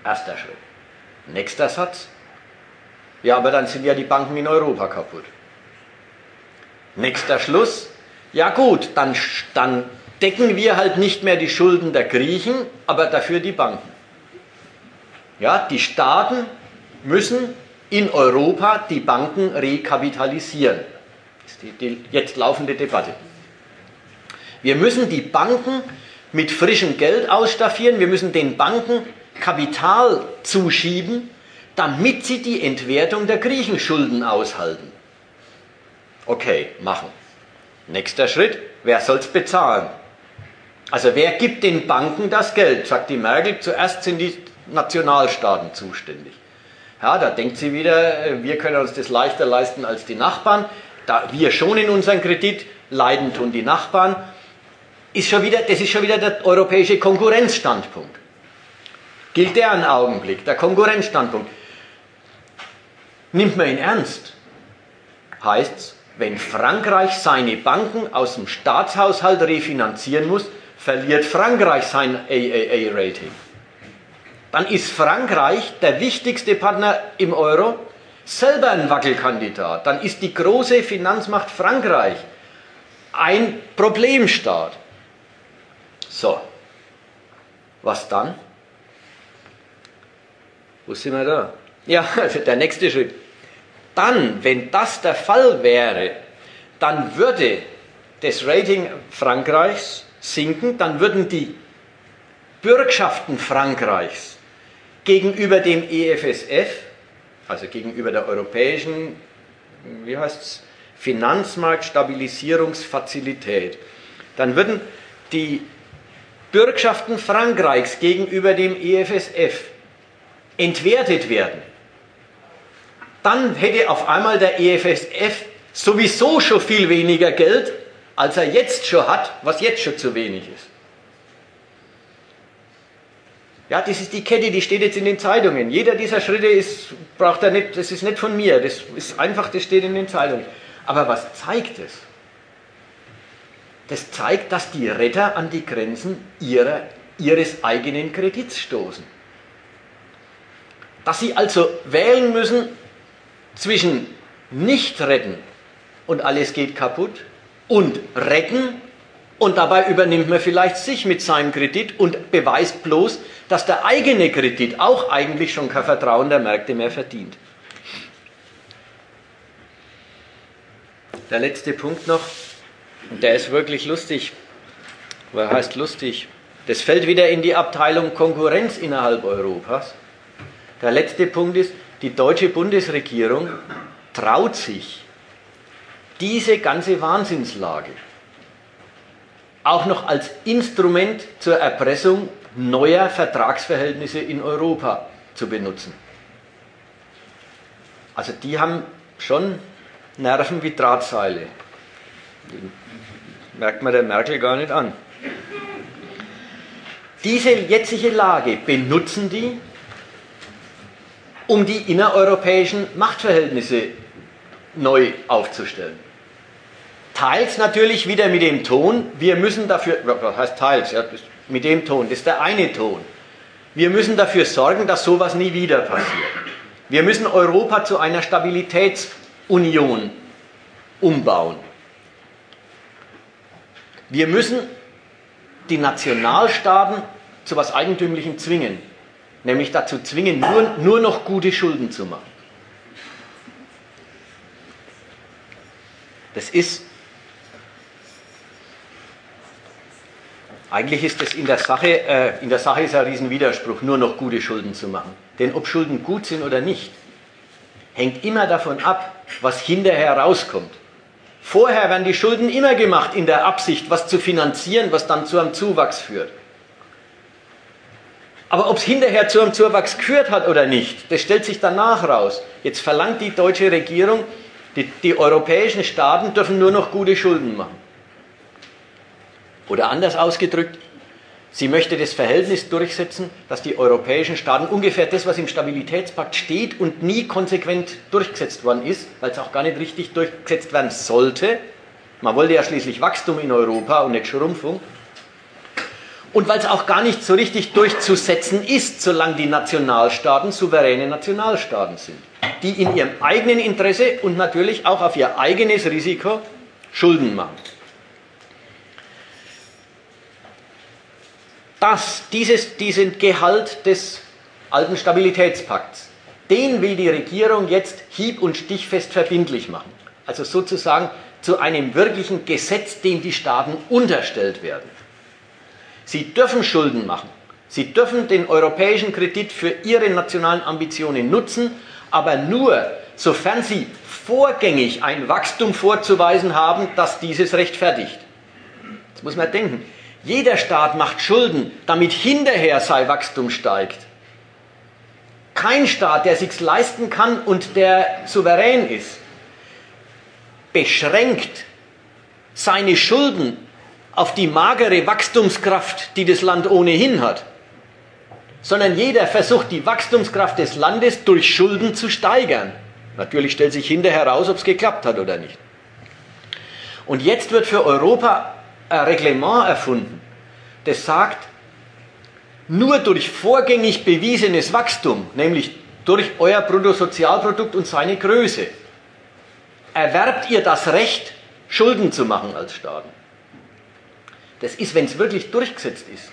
Erster Schritt. Nächster Satz. Ja, aber dann sind ja die Banken in Europa kaputt. Nächster Schluss. Ja gut, dann, dann decken wir halt nicht mehr die Schulden der Griechen, aber dafür die Banken. Ja, die Staaten müssen in Europa die Banken rekapitalisieren. Das ist die, die jetzt laufende Debatte. Wir müssen die Banken mit frischem Geld ausstaffieren, wir müssen den Banken Kapital zuschieben, damit sie die Entwertung der Griechenschulden aushalten. Okay, machen. Nächster Schritt, wer soll es bezahlen? Also wer gibt den Banken das Geld? Sagt die Merkel, zuerst sind die Nationalstaaten zuständig. Ja, da denkt sie wieder, äh, wir können uns das leichter leisten als die Nachbarn. Da wir schonen unseren Kredit, leiden tun die Nachbarn. Ist schon wieder, das ist schon wieder der europäische Konkurrenzstandpunkt. Gilt der einen Augenblick, der Konkurrenzstandpunkt. Nimmt man ihn ernst, heißt es, wenn Frankreich seine Banken aus dem Staatshaushalt refinanzieren muss, verliert Frankreich sein AAA-Rating. Dann ist Frankreich der wichtigste Partner im Euro selber ein Wackelkandidat. Dann ist die große Finanzmacht Frankreich ein Problemstaat. So, was dann? Wo sind wir da? Ja, der nächste Schritt. Dann, wenn das der Fall wäre, dann würde das Rating Frankreichs sinken, dann würden die Bürgschaften Frankreichs gegenüber dem EFSF, also gegenüber der europäischen, wie heißt es, Finanzmarktstabilisierungsfazilität, dann würden die Bürgschaften Frankreichs gegenüber dem EFSF entwertet werden. Dann hätte auf einmal der EFSF sowieso schon viel weniger Geld, als er jetzt schon hat, was jetzt schon zu wenig ist. Ja, das ist die Kette, die steht jetzt in den Zeitungen. Jeder dieser Schritte ist, braucht er nicht, das ist nicht von mir, das ist einfach, das steht in den Zeitungen. Aber was zeigt es? Das zeigt, dass die Retter an die Grenzen ihrer, ihres eigenen Kredits stoßen. Dass sie also wählen müssen, zwischen nicht retten und alles geht kaputt und retten und dabei übernimmt man vielleicht sich mit seinem Kredit und beweist bloß, dass der eigene Kredit auch eigentlich schon kein Vertrauen der Märkte mehr verdient. Der letzte Punkt noch, und der ist wirklich lustig, oder heißt lustig, das fällt wieder in die Abteilung Konkurrenz innerhalb Europas. Der letzte Punkt ist, die deutsche Bundesregierung traut sich, diese ganze Wahnsinnslage auch noch als Instrument zur Erpressung neuer Vertragsverhältnisse in Europa zu benutzen. Also die haben schon Nerven wie Drahtseile. Die merkt man der Merkel gar nicht an. Diese jetzige Lage benutzen die, um die innereuropäischen Machtverhältnisse neu aufzustellen. Teils natürlich wieder mit dem Ton, wir müssen dafür, was heißt teils, ja, mit dem Ton, das ist der eine Ton. Wir müssen dafür sorgen, dass sowas nie wieder passiert. Wir müssen Europa zu einer Stabilitätsunion umbauen. Wir müssen die Nationalstaaten zu etwas Eigentümlichem zwingen nämlich dazu zwingen, nur, nur noch gute Schulden zu machen. Das ist, eigentlich ist es in der Sache, äh, in der Sache ist ein Riesenwiderspruch, nur noch gute Schulden zu machen. Denn ob Schulden gut sind oder nicht, hängt immer davon ab, was hinterher rauskommt. Vorher werden die Schulden immer gemacht in der Absicht, was zu finanzieren, was dann zu einem Zuwachs führt. Aber ob es hinterher zu einem Zuwachs geführt hat oder nicht, das stellt sich danach raus. Jetzt verlangt die deutsche Regierung, die, die europäischen Staaten dürfen nur noch gute Schulden machen. Oder anders ausgedrückt, Sie möchte das Verhältnis durchsetzen, dass die europäischen Staaten ungefähr das, was im Stabilitätspakt steht und nie konsequent durchgesetzt worden ist, weil es auch gar nicht richtig durchgesetzt werden sollte. Man wollte ja schließlich Wachstum in Europa und nicht Schrumpfung. Und weil es auch gar nicht so richtig durchzusetzen ist, solange die Nationalstaaten souveräne Nationalstaaten sind, die in ihrem eigenen Interesse und natürlich auch auf ihr eigenes Risiko Schulden machen. Das, dieses, diesen Gehalt des alten Stabilitätspakts, den will die Regierung jetzt hieb- und stichfest verbindlich machen. Also sozusagen zu einem wirklichen Gesetz, dem die Staaten unterstellt werden. Sie dürfen Schulden machen. Sie dürfen den europäischen Kredit für ihre nationalen Ambitionen nutzen, aber nur, sofern sie vorgängig ein Wachstum vorzuweisen haben, das dieses rechtfertigt. Das muss man denken. Jeder Staat macht Schulden, damit hinterher sein Wachstum steigt. Kein Staat, der sich's leisten kann und der souverän ist, beschränkt seine Schulden auf die magere Wachstumskraft, die das Land ohnehin hat, sondern jeder versucht die Wachstumskraft des Landes durch Schulden zu steigern. Natürlich stellt sich hinterher heraus, ob es geklappt hat oder nicht. Und jetzt wird für Europa ein Reglement erfunden, das sagt, nur durch vorgängig bewiesenes Wachstum, nämlich durch euer Bruttosozialprodukt und seine Größe, erwerbt ihr das Recht, Schulden zu machen als Staaten. Das ist, wenn es wirklich durchgesetzt ist,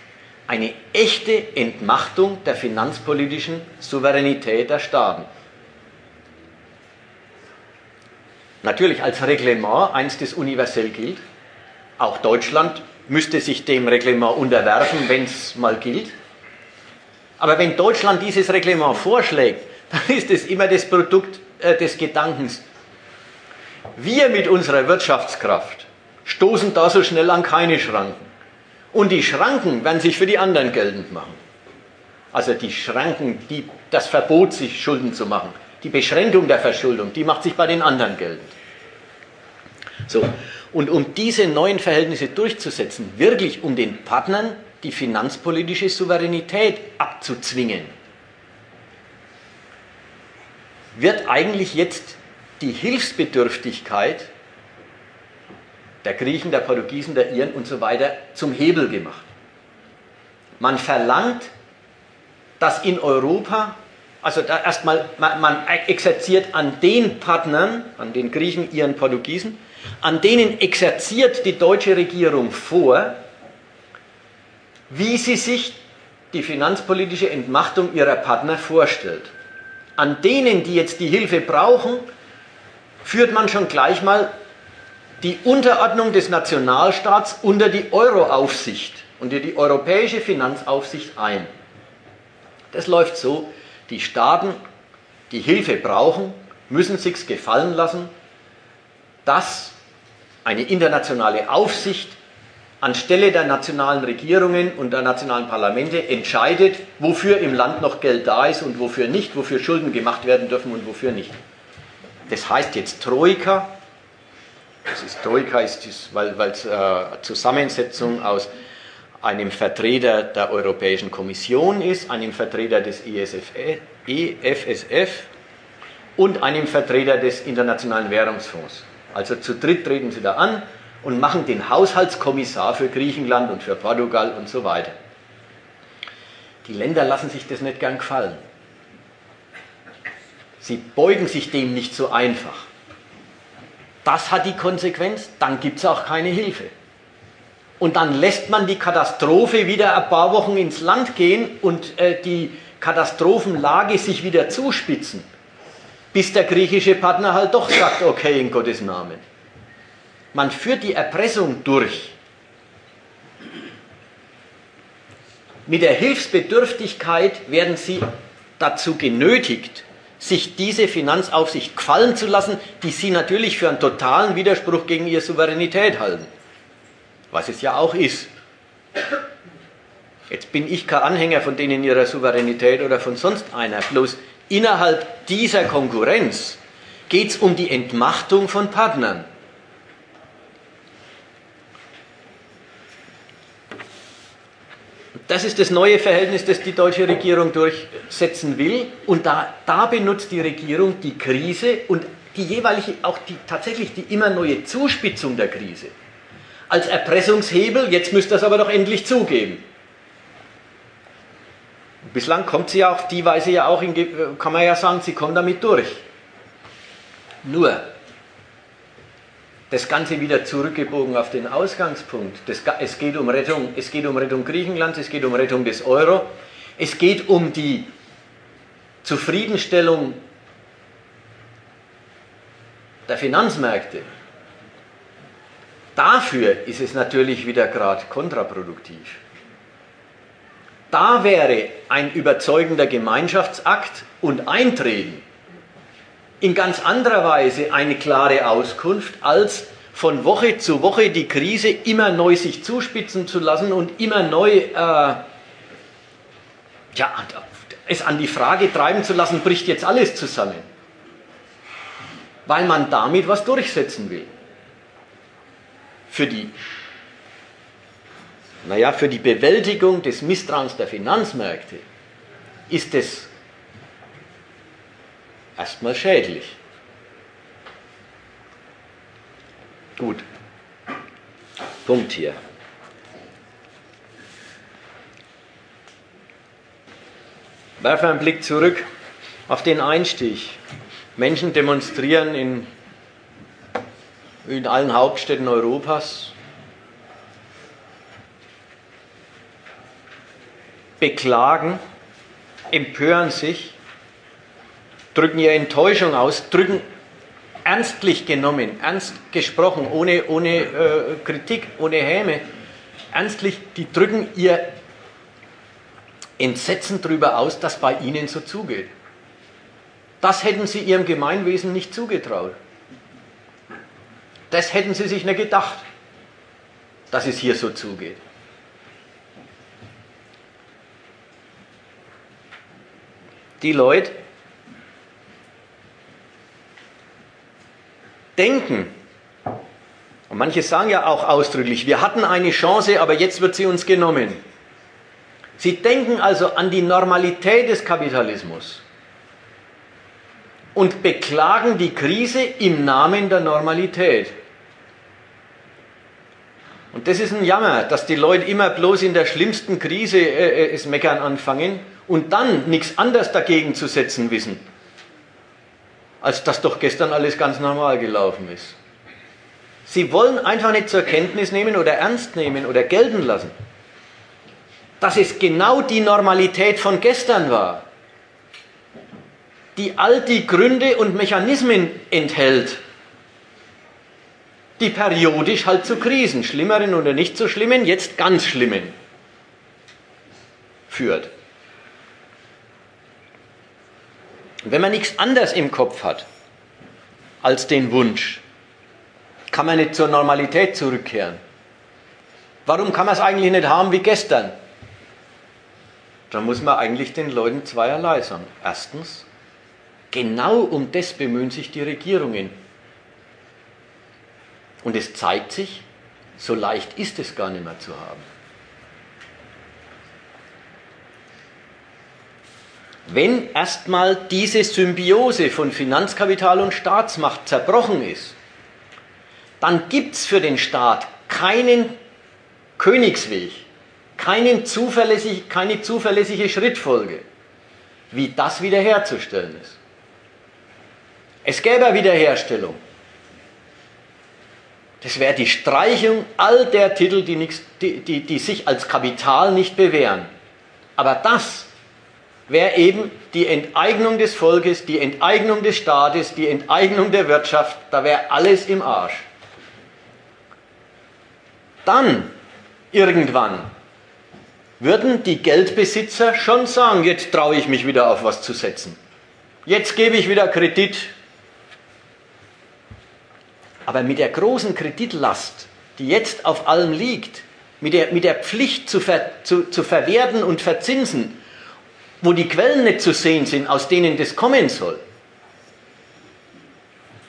eine echte Entmachtung der finanzpolitischen Souveränität der Staaten. Natürlich als Reglement eins, das universell gilt, auch Deutschland müsste sich dem Reglement unterwerfen, wenn es mal gilt. Aber wenn Deutschland dieses Reglement vorschlägt, dann ist es immer das Produkt äh, des Gedankens. Wir mit unserer Wirtschaftskraft stoßen da so schnell an keine Schranken. Und die Schranken werden sich für die anderen geltend machen. Also die Schranken, die, das Verbot, sich Schulden zu machen, die Beschränkung der Verschuldung, die macht sich bei den anderen geltend. So, und um diese neuen Verhältnisse durchzusetzen, wirklich um den Partnern die finanzpolitische Souveränität abzuzwingen, wird eigentlich jetzt die Hilfsbedürftigkeit der Griechen, der Portugiesen, der Iren und so weiter zum Hebel gemacht. Man verlangt, dass in Europa, also erstmal, man, man exerziert an den Partnern, an den Griechen, Iren, Portugiesen, an denen exerziert die deutsche Regierung vor, wie sie sich die finanzpolitische Entmachtung ihrer Partner vorstellt. An denen, die jetzt die Hilfe brauchen, führt man schon gleich mal die Unterordnung des Nationalstaats unter die Euroaufsicht, unter die europäische Finanzaufsicht ein. Das läuft so, die Staaten, die Hilfe brauchen, müssen sich's gefallen lassen, dass eine internationale Aufsicht anstelle der nationalen Regierungen und der nationalen Parlamente entscheidet, wofür im Land noch Geld da ist und wofür nicht, wofür Schulden gemacht werden dürfen und wofür nicht. Das heißt jetzt Troika. Das ist Troika, ist das, weil es äh, Zusammensetzung aus einem Vertreter der Europäischen Kommission ist, einem Vertreter des EFSF und einem Vertreter des Internationalen Währungsfonds. Also zu dritt treten sie da an und machen den Haushaltskommissar für Griechenland und für Portugal und so weiter. Die Länder lassen sich das nicht gern gefallen. Sie beugen sich dem nicht so einfach. Das hat die Konsequenz, dann gibt es auch keine Hilfe. Und dann lässt man die Katastrophe wieder ein paar Wochen ins Land gehen und äh, die Katastrophenlage sich wieder zuspitzen bis der griechische Partner halt doch sagt, okay, in Gottes Namen. Man führt die Erpressung durch. Mit der Hilfsbedürftigkeit werden sie dazu genötigt, sich diese Finanzaufsicht gefallen zu lassen, die sie natürlich für einen totalen Widerspruch gegen ihre Souveränität halten. Was es ja auch ist. Jetzt bin ich kein Anhänger von denen ihrer Souveränität oder von sonst einer. Bloß innerhalb dieser Konkurrenz geht es um die Entmachtung von Partnern. Das ist das neue Verhältnis, das die deutsche Regierung durchsetzen will. Und da, da benutzt die Regierung die Krise und die jeweilige, auch die, tatsächlich die immer neue Zuspitzung der Krise als Erpressungshebel. Jetzt müsst ihr das aber doch endlich zugeben. Bislang kommt sie auf die Weise ja auch, in, kann man ja sagen, sie kommt damit durch. Nur, das Ganze wieder zurückgebogen auf den Ausgangspunkt. Das, es, geht um Rettung, es geht um Rettung Griechenlands, es geht um Rettung des Euro, es geht um die Zufriedenstellung der Finanzmärkte. Dafür ist es natürlich wieder gerade kontraproduktiv. Da wäre ein überzeugender Gemeinschaftsakt und Eintreten in ganz anderer Weise eine klare Auskunft, als von Woche zu Woche die Krise immer neu sich zuspitzen zu lassen und immer neu äh, ja, es an die Frage treiben zu lassen, bricht jetzt alles zusammen. Weil man damit was durchsetzen will. Für die, naja, für die Bewältigung des Misstrauens der Finanzmärkte ist es erstmal schädlich. Gut. Punkt hier. Werfen einen Blick zurück auf den Einstieg. Menschen demonstrieren in, in allen Hauptstädten Europas. Beklagen, empören sich drücken ihre Enttäuschung aus, drücken ernstlich genommen, ernst gesprochen, ohne, ohne äh, Kritik, ohne Häme, ernstlich, die drücken ihr Entsetzen darüber aus, dass bei ihnen so zugeht. Das hätten sie ihrem Gemeinwesen nicht zugetraut. Das hätten sie sich nicht gedacht, dass es hier so zugeht. Die Leute denken, und manche sagen ja auch ausdrücklich, wir hatten eine Chance, aber jetzt wird sie uns genommen. Sie denken also an die Normalität des Kapitalismus und beklagen die Krise im Namen der Normalität. Und das ist ein Jammer, dass die Leute immer bloß in der schlimmsten Krise äh, äh es meckern anfangen und dann nichts anderes dagegen zu setzen wissen als dass doch gestern alles ganz normal gelaufen ist. Sie wollen einfach nicht zur Kenntnis nehmen oder ernst nehmen oder gelten lassen, dass es genau die Normalität von gestern war, die all die Gründe und Mechanismen enthält, die periodisch halt zu Krisen, schlimmeren oder nicht so schlimmen, jetzt ganz schlimmen, führt. Wenn man nichts anderes im Kopf hat als den Wunsch, kann man nicht zur Normalität zurückkehren. Warum kann man es eigentlich nicht haben wie gestern? Dann muss man eigentlich den Leuten zweierlei sagen. Erstens, genau um das bemühen sich die Regierungen. Und es zeigt sich, so leicht ist es gar nicht mehr zu haben. Wenn erstmal diese Symbiose von Finanzkapital und Staatsmacht zerbrochen ist, dann gibt es für den Staat keinen Königsweg, keinen zuverlässig, keine zuverlässige Schrittfolge, wie das wiederherzustellen ist. Es gäbe eine Wiederherstellung. Das wäre die Streichung all der Titel, die, nix, die, die, die sich als Kapital nicht bewähren. Aber das wäre eben die Enteignung des Volkes, die Enteignung des Staates, die Enteignung der Wirtschaft, da wäre alles im Arsch. Dann, irgendwann, würden die Geldbesitzer schon sagen, jetzt traue ich mich wieder auf was zu setzen. Jetzt gebe ich wieder Kredit. Aber mit der großen Kreditlast, die jetzt auf allem liegt, mit der, mit der Pflicht zu, ver, zu, zu verwerten und verzinsen, wo die Quellen nicht zu sehen sind, aus denen das kommen soll,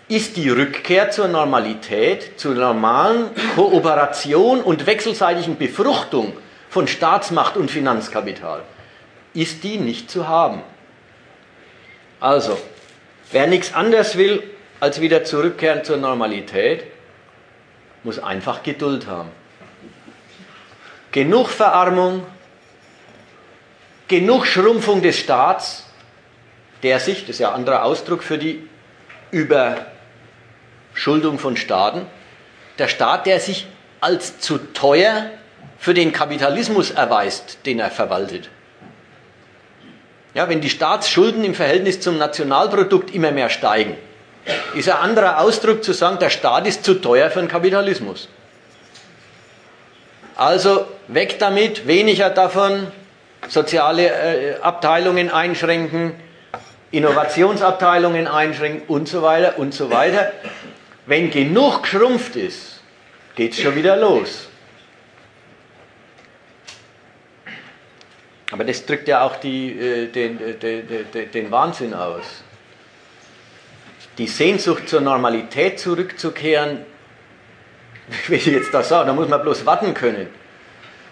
ist die Rückkehr zur Normalität, zur normalen Kooperation und wechselseitigen Befruchtung von Staatsmacht und Finanzkapital, ist die nicht zu haben. Also, wer nichts anderes will, als wieder zurückkehren zur Normalität, muss einfach Geduld haben. Genug Verarmung, genug Schrumpfung des Staats, der sich, das ist ja ein anderer Ausdruck für die Überschuldung von Staaten, der Staat, der sich als zu teuer für den Kapitalismus erweist, den er verwaltet. Ja, wenn die Staatsschulden im Verhältnis zum Nationalprodukt immer mehr steigen, ist ein anderer Ausdruck zu sagen, der Staat ist zu teuer für den Kapitalismus. Also weg damit, weniger davon, soziale äh, Abteilungen einschränken, Innovationsabteilungen einschränken und so weiter und so weiter. Wenn genug geschrumpft ist, geht es schon wieder los. Aber das drückt ja auch die, äh, den, äh, den, den, Wahnsinn aus. Die Sehnsucht zur Normalität zurückzukehren, wie ich jetzt das sage, da muss man bloß warten können.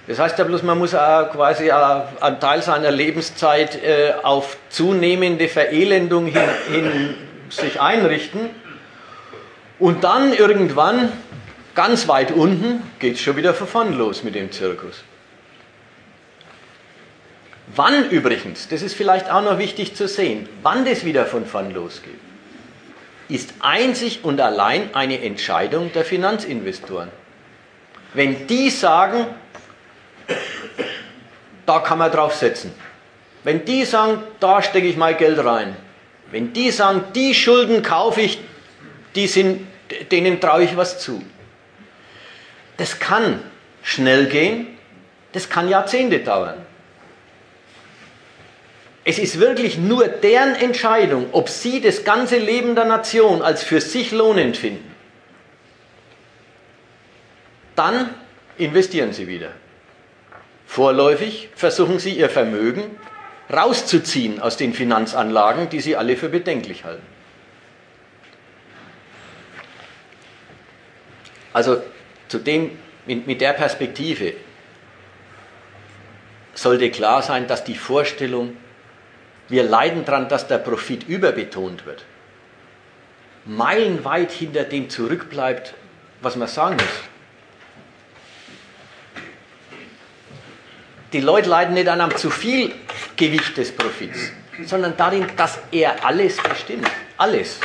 Das heißt ja bloß, man muss quasi einen Teil seiner Lebenszeit äh, auf zunehmende Verelendung hin, hin sich einrichten. Und dann irgendwann, ganz weit unten, geht es schon wieder von vorn los mit dem Zirkus. Wann übrigens, das ist vielleicht auch noch wichtig zu sehen, wann das wieder von vorn losgeht, ist einzig und allein eine Entscheidung der Finanzinvestoren. Wenn die sagen, da kann man drauf setzen. Wenn die sagen, da stecke ich mein Geld rein. Wenn die sagen, die Schulden kaufe ich, die sind, denen traue ich was zu. Das kann schnell gehen, das kann Jahrzehnte dauern. Es ist wirklich nur deren Entscheidung, ob sie das ganze Leben der Nation als für sich lohnend finden. Dann investieren sie wieder. Vorläufig versuchen sie ihr Vermögen rauszuziehen aus den Finanzanlagen, die sie alle für bedenklich halten. Also zu dem, mit der Perspektive sollte klar sein, dass die Vorstellung, wir leiden daran, dass der Profit überbetont wird, meilenweit hinter dem zurückbleibt, was man sagen muss. Die Leute leiden nicht an einem zu viel Gewicht des Profits, sondern darin, dass er alles bestimmt. Alles.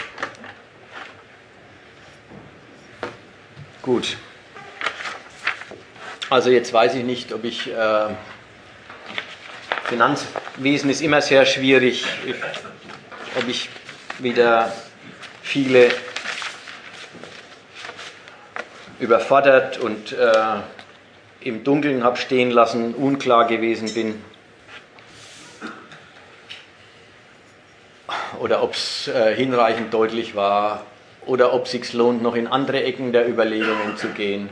Gut. Also jetzt weiß ich nicht, ob ich... Äh, Finanzwesen ist immer sehr schwierig, ob ich wieder viele überfordert und äh, im Dunkeln habe stehen lassen, unklar gewesen bin. Oder ob es äh, hinreichend deutlich war oder ob es sich lohnt, noch in andere Ecken der Überlegungen zu gehen.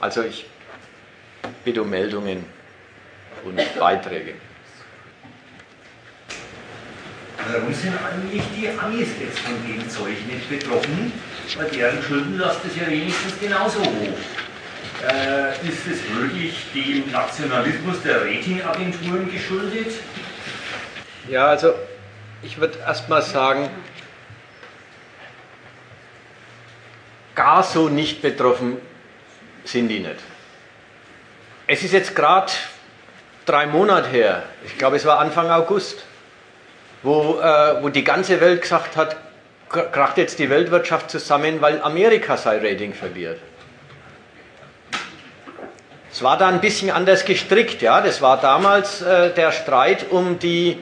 Also ich bitte um Meldungen und Beiträge. Warum sind eigentlich die Amis jetzt von dem Zeug nicht betroffen? Weil deren Schuldenlast ist ja wenigstens genauso hoch. Äh, ist es wirklich dem Nationalismus der Ratingagenturen geschuldet? Ja, also ich würde erstmal sagen, gar so nicht betroffen sind die nicht. Es ist jetzt gerade drei Monate her, ich glaube es war Anfang August, wo, äh, wo die ganze Welt gesagt hat, kracht jetzt die Weltwirtschaft zusammen, weil Amerika sein Rating verliert. Es war da ein bisschen anders gestrickt, ja. Das war damals äh, der Streit um die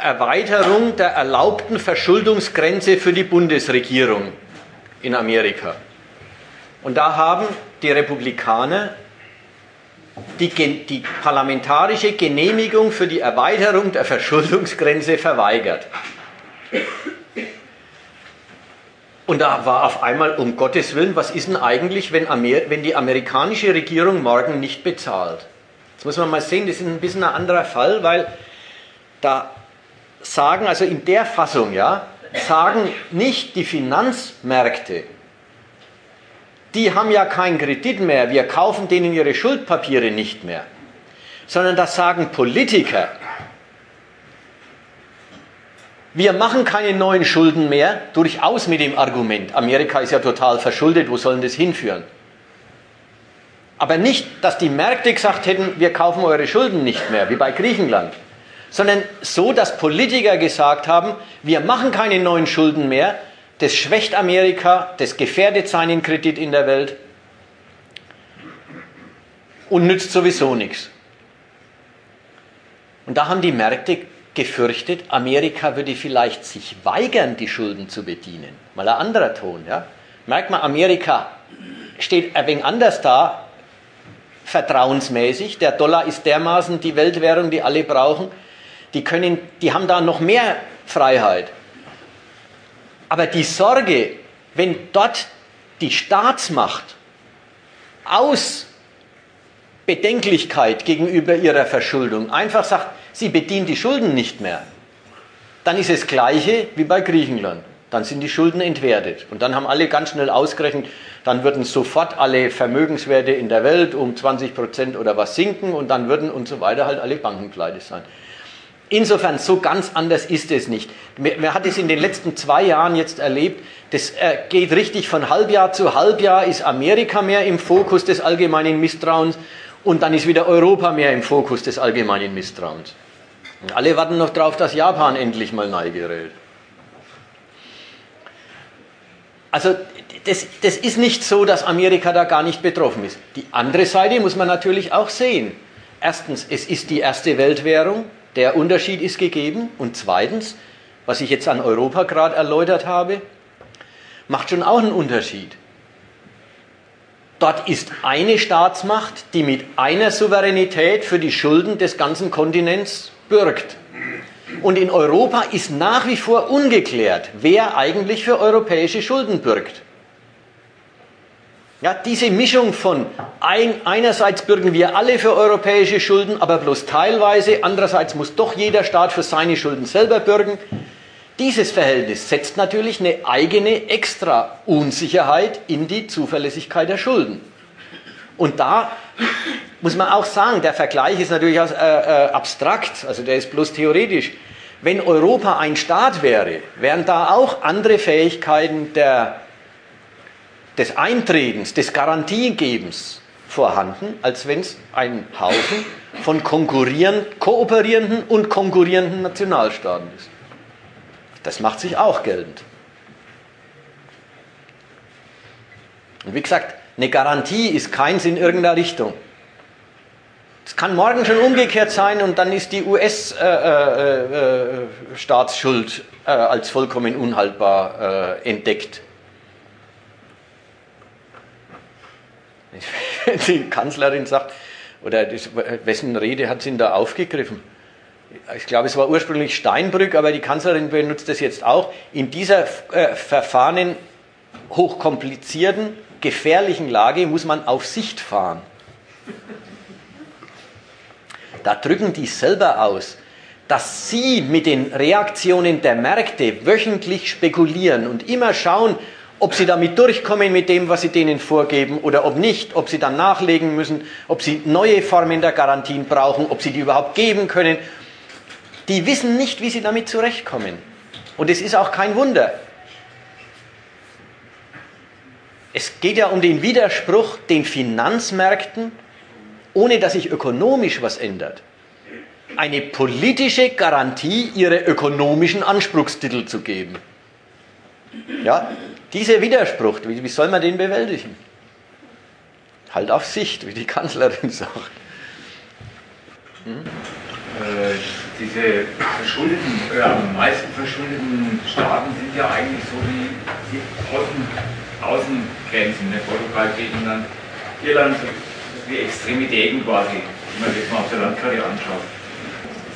Erweiterung der erlaubten Verschuldungsgrenze für die Bundesregierung in Amerika. Und da haben die Republikaner die, die, parlamentarische Genehmigung für die Erweiterung der Verschuldungsgrenze verweigert. Und da war auf einmal, um Gottes Willen, was ist denn eigentlich, wenn, Amer wenn die amerikanische Regierung morgen nicht bezahlt? Das muss man mal sehen, das ist ein bisschen ein anderer Fall, weil da sagen, also in der Fassung, ja, sagen nicht die Finanzmärkte, die haben ja keinen Kredit mehr, wir kaufen denen ihre Schuldpapiere nicht mehr, sondern das sagen Politiker. Wir machen keine neuen Schulden mehr, durchaus mit dem Argument, Amerika ist ja total verschuldet, wo sollen das hinführen? Aber nicht, dass die Märkte gesagt hätten, wir kaufen eure Schulden nicht mehr, wie bei Griechenland, sondern so, dass Politiker gesagt haben, wir machen keine neuen Schulden mehr, das schwächt Amerika, das gefährdet seinen Kredit in der Welt und nützt sowieso nichts. Und da haben die Märkte gefürchtet, Amerika würde vielleicht sich weigern, die Schulden zu bedienen. Mal ein anderer Ton. Ja? Merkt man, Amerika steht ein wenig anders da, vertrauensmäßig. Der Dollar ist dermaßen die Weltwährung, die alle brauchen. Die, können, die haben da noch mehr Freiheit. Aber die Sorge, wenn dort die Staatsmacht aus Bedenklichkeit gegenüber ihrer Verschuldung einfach sagt, sie bedient die Schulden nicht mehr, dann ist es gleiche wie bei Griechenland. Dann sind die Schulden entwertet. Und dann haben alle ganz schnell ausgerechnet, dann würden sofort alle Vermögenswerte in der Welt um 20 Prozent oder was sinken und dann würden und so weiter halt alle Banken pleite sein. Insofern, so ganz anders ist es nicht. Man hat es in den letzten zwei Jahren jetzt erlebt, das äh, geht richtig von Halbjahr zu Halbjahr, ist Amerika mehr im Fokus des allgemeinen Misstrauens und dann ist wieder Europa mehr im Fokus des allgemeinen Misstrauens. Und alle warten noch darauf, dass Japan endlich mal neu gerät. Also das, das ist nicht so, dass Amerika da gar nicht betroffen ist. Die andere Seite muss man natürlich auch sehen. Erstens, es ist die erste Weltwährung, der Unterschied ist gegeben. Und zweitens, was ich jetzt an Europa gerade erläutert habe, macht schon auch einen Unterschied. Dort ist eine Staatsmacht, die mit einer Souveränität für die Schulden des ganzen Kontinents bürgt. Und in Europa ist nach wie vor ungeklärt, wer eigentlich für europäische Schulden bürgt. Ja, diese Mischung von ein, einerseits bürgen wir alle für europäische Schulden, aber bloß teilweise, andererseits muss doch jeder Staat für seine Schulden selber bürgen. Dieses Verhältnis setzt natürlich eine eigene extra Unsicherheit in die Zuverlässigkeit der Schulden. Und da muss man auch sagen, der Vergleich ist natürlich äh, äh, abstrakt, also der ist bloß theoretisch. Wenn Europa ein Staat wäre, wären da auch andere Fähigkeiten der des Eintretens, des Garantiegebens vorhanden, als wenn es ein Haufen von konkurrierend, kooperierenden und konkurrierenden Nationalstaaten ist. Das macht sich auch geltend. Und wie gesagt, eine Garantie ist keins in irgendeiner Richtung. Es kann morgen schon umgekehrt sein und dann ist die US-Staatsschuld äh, äh, äh, als vollkommen unhaltbar äh, entdeckt. die Kanzlerin sagt, oder das, wessen Rede hat sie denn da aufgegriffen? Ich glaube, es war ursprünglich Steinbrück, aber die Kanzlerin benutzt das jetzt auch. In dieser äh, verfahrenen, hochkomplizierten, gefährlichen Lage muss man auf Sicht fahren. Da drücken die selber aus, dass sie mit den Reaktionen der Märkte wöchentlich spekulieren und immer schauen, ob sie damit durchkommen mit dem, was sie denen vorgeben oder ob nicht, ob sie dann nachlegen müssen, ob sie neue Formen der Garantien brauchen, ob sie die überhaupt geben können. Die wissen nicht, wie sie damit zurechtkommen. Und es ist auch kein Wunder. Es geht ja um den Widerspruch den Finanzmärkten, ohne dass sich ökonomisch was ändert, eine politische Garantie ihre ökonomischen Anspruchstitel zu geben. Ja, dieser Widerspruch, wie, wie soll man den bewältigen? Halt auf Sicht, wie die Kanzlerin sagt. Hm? Äh, diese verschuldeten, äh, am meisten verschuldeten Staaten sind ja eigentlich so die, die Außengrenzen, ne? Portugal, Griechenland, Irland, die Extremitäten quasi, wenn man das mal auf der Landkarte anschaut.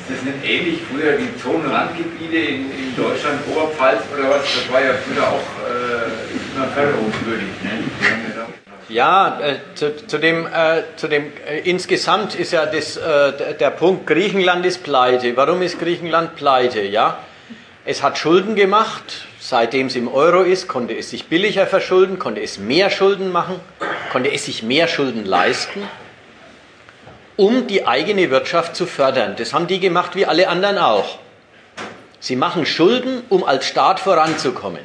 Ist das nicht ähnlich früher wie Zonenrandgebiete in, in Deutschland, Oberpfalz oder was? Das war ja früher auch äh, immer förderungswürdig. Ne? Ja, äh, zu, zu, dem, äh, zu dem äh, insgesamt ist ja das, äh, der Punkt, Griechenland ist pleite. Warum ist Griechenland pleite? Ja, es hat Schulden gemacht, Seitdem es im Euro ist, konnte es sich billiger verschulden, konnte es mehr Schulden machen, konnte es sich mehr Schulden leisten, um die eigene Wirtschaft zu fördern. Das haben die gemacht wie alle anderen auch. Sie machen Schulden, um als Staat voranzukommen.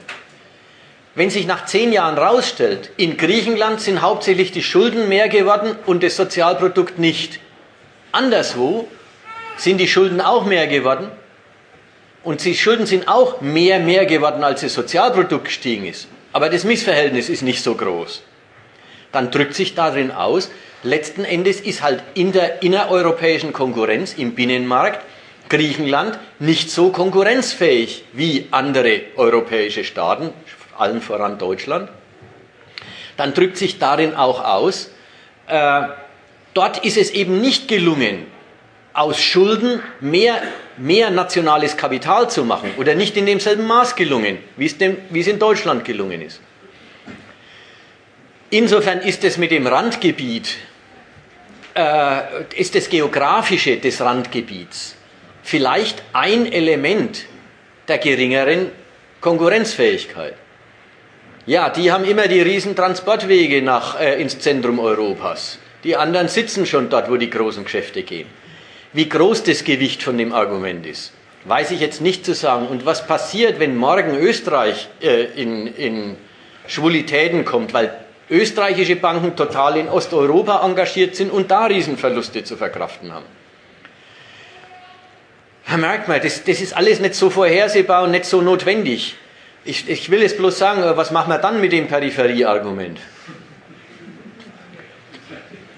Wenn sich nach zehn Jahren herausstellt, in Griechenland sind hauptsächlich die Schulden mehr geworden und das Sozialprodukt nicht. Anderswo sind die Schulden auch mehr geworden und die Schulden sind auch mehr, mehr geworden, als das Sozialprodukt gestiegen ist. Aber das Missverhältnis ist nicht so groß. Dann drückt sich darin aus, letzten Endes ist halt in der innereuropäischen Konkurrenz im Binnenmarkt Griechenland nicht so konkurrenzfähig wie andere europäische Staaten, allen voran Deutschland. Dann drückt sich darin auch aus, äh, dort ist es eben nicht gelungen, aus Schulden mehr, mehr nationales Kapital zu machen oder nicht in demselben Maß gelungen, wie es, dem, wie es in Deutschland gelungen ist. Insofern ist es mit dem Randgebiet, äh, ist das Geografische des Randgebiets vielleicht ein Element der geringeren Konkurrenzfähigkeit. Ja, die haben immer die riesen Transportwege nach, äh, ins Zentrum Europas. Die anderen sitzen schon dort, wo die großen Geschäfte gehen. Wie groß das Gewicht von dem Argument ist, weiß ich jetzt nicht zu sagen. Und was passiert, wenn morgen Österreich äh, in, in Schwulitäten kommt, weil österreichische Banken total in Osteuropa engagiert sind und da Riesenverluste zu verkraften haben? Merkt mal, das, das ist alles nicht so vorhersehbar und nicht so notwendig. Ich, ich will jetzt bloß sagen, was machen wir dann mit dem Peripherieargument?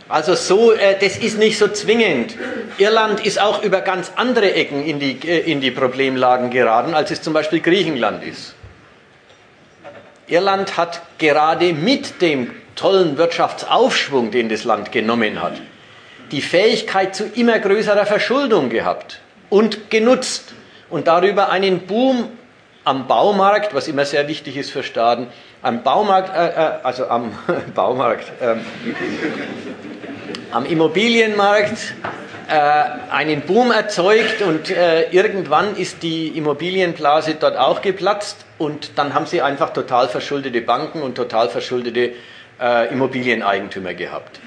Also so, äh, das ist nicht so zwingend. Irland ist auch über ganz andere Ecken in die, äh, in die Problemlagen geraten, als es zum Beispiel Griechenland ist. Irland hat gerade mit dem tollen Wirtschaftsaufschwung, den das Land genommen hat, die Fähigkeit zu immer größerer Verschuldung gehabt und genutzt und darüber einen Boom am Baumarkt, was immer sehr wichtig ist für Staaten, am Baumarkt, äh, äh also am Baumarkt, ähm, am Immobilienmarkt äh, einen Boom erzeugt und äh, irgendwann ist die Immobilienblase dort auch geplatzt und dann haben sie einfach total verschuldete Banken und total verschuldete äh, Immobilieneigentümer gehabt.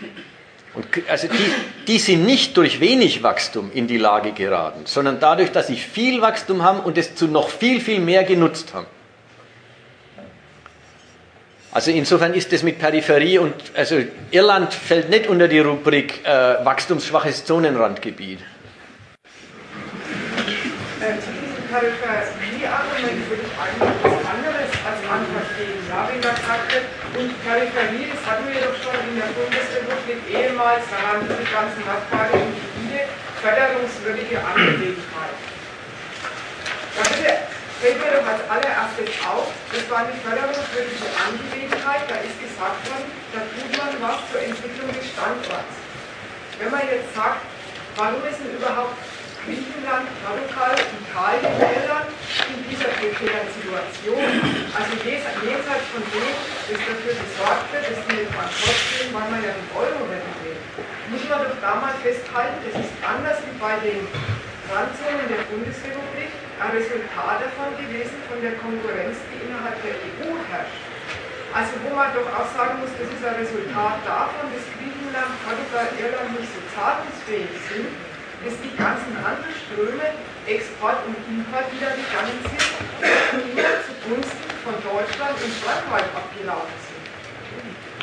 Und also die, die sind nicht durch wenig Wachstum in die Lage geraten, sondern dadurch, dass sie viel Wachstum haben und es zu noch viel, viel mehr genutzt haben. Also insofern ist es mit Peripherie und also Irland fällt nicht unter die Rubrik äh, wachstumsschwaches Zonenrandgebiet. Äh, zu diesem Peripherieargument würde ich eigentlich was anderes als wie man sagte, und Peripherie, das hatten wir doch schon in der Bundesrepublik ehemals, da waren diese ganzen nordbayerischen Gebiete förderungswürdige Angelegenheit. Da bitte doch als allererstes auf, das war eine förderungswürdige Angelegenheit, da ist gesagt worden, da tut man was zur Entwicklung des Standorts. Wenn man jetzt sagt, warum ist denn überhaupt Griechenland, Portugal, Italien, Irland in dieser prekären Situation, also jenseits von dem, das dafür gesorgt wird, dass die bankrott gehen, weil man ja den Euro retten will, muss man doch da mal festhalten, das ist anders wie bei den Randzonen der Bundesrepublik, ein Resultat davon gewesen, von der Konkurrenz, die innerhalb der EU herrscht. Also wo man doch auch sagen muss, das ist ein Resultat davon, dass Griechenland, Portugal, Irland nicht so zahlungsfähig sind, dass die ganzen Handelsströme, Export und Import wieder gegangen sind, immer zugunsten von Deutschland und Frankreich abgelaufen sind.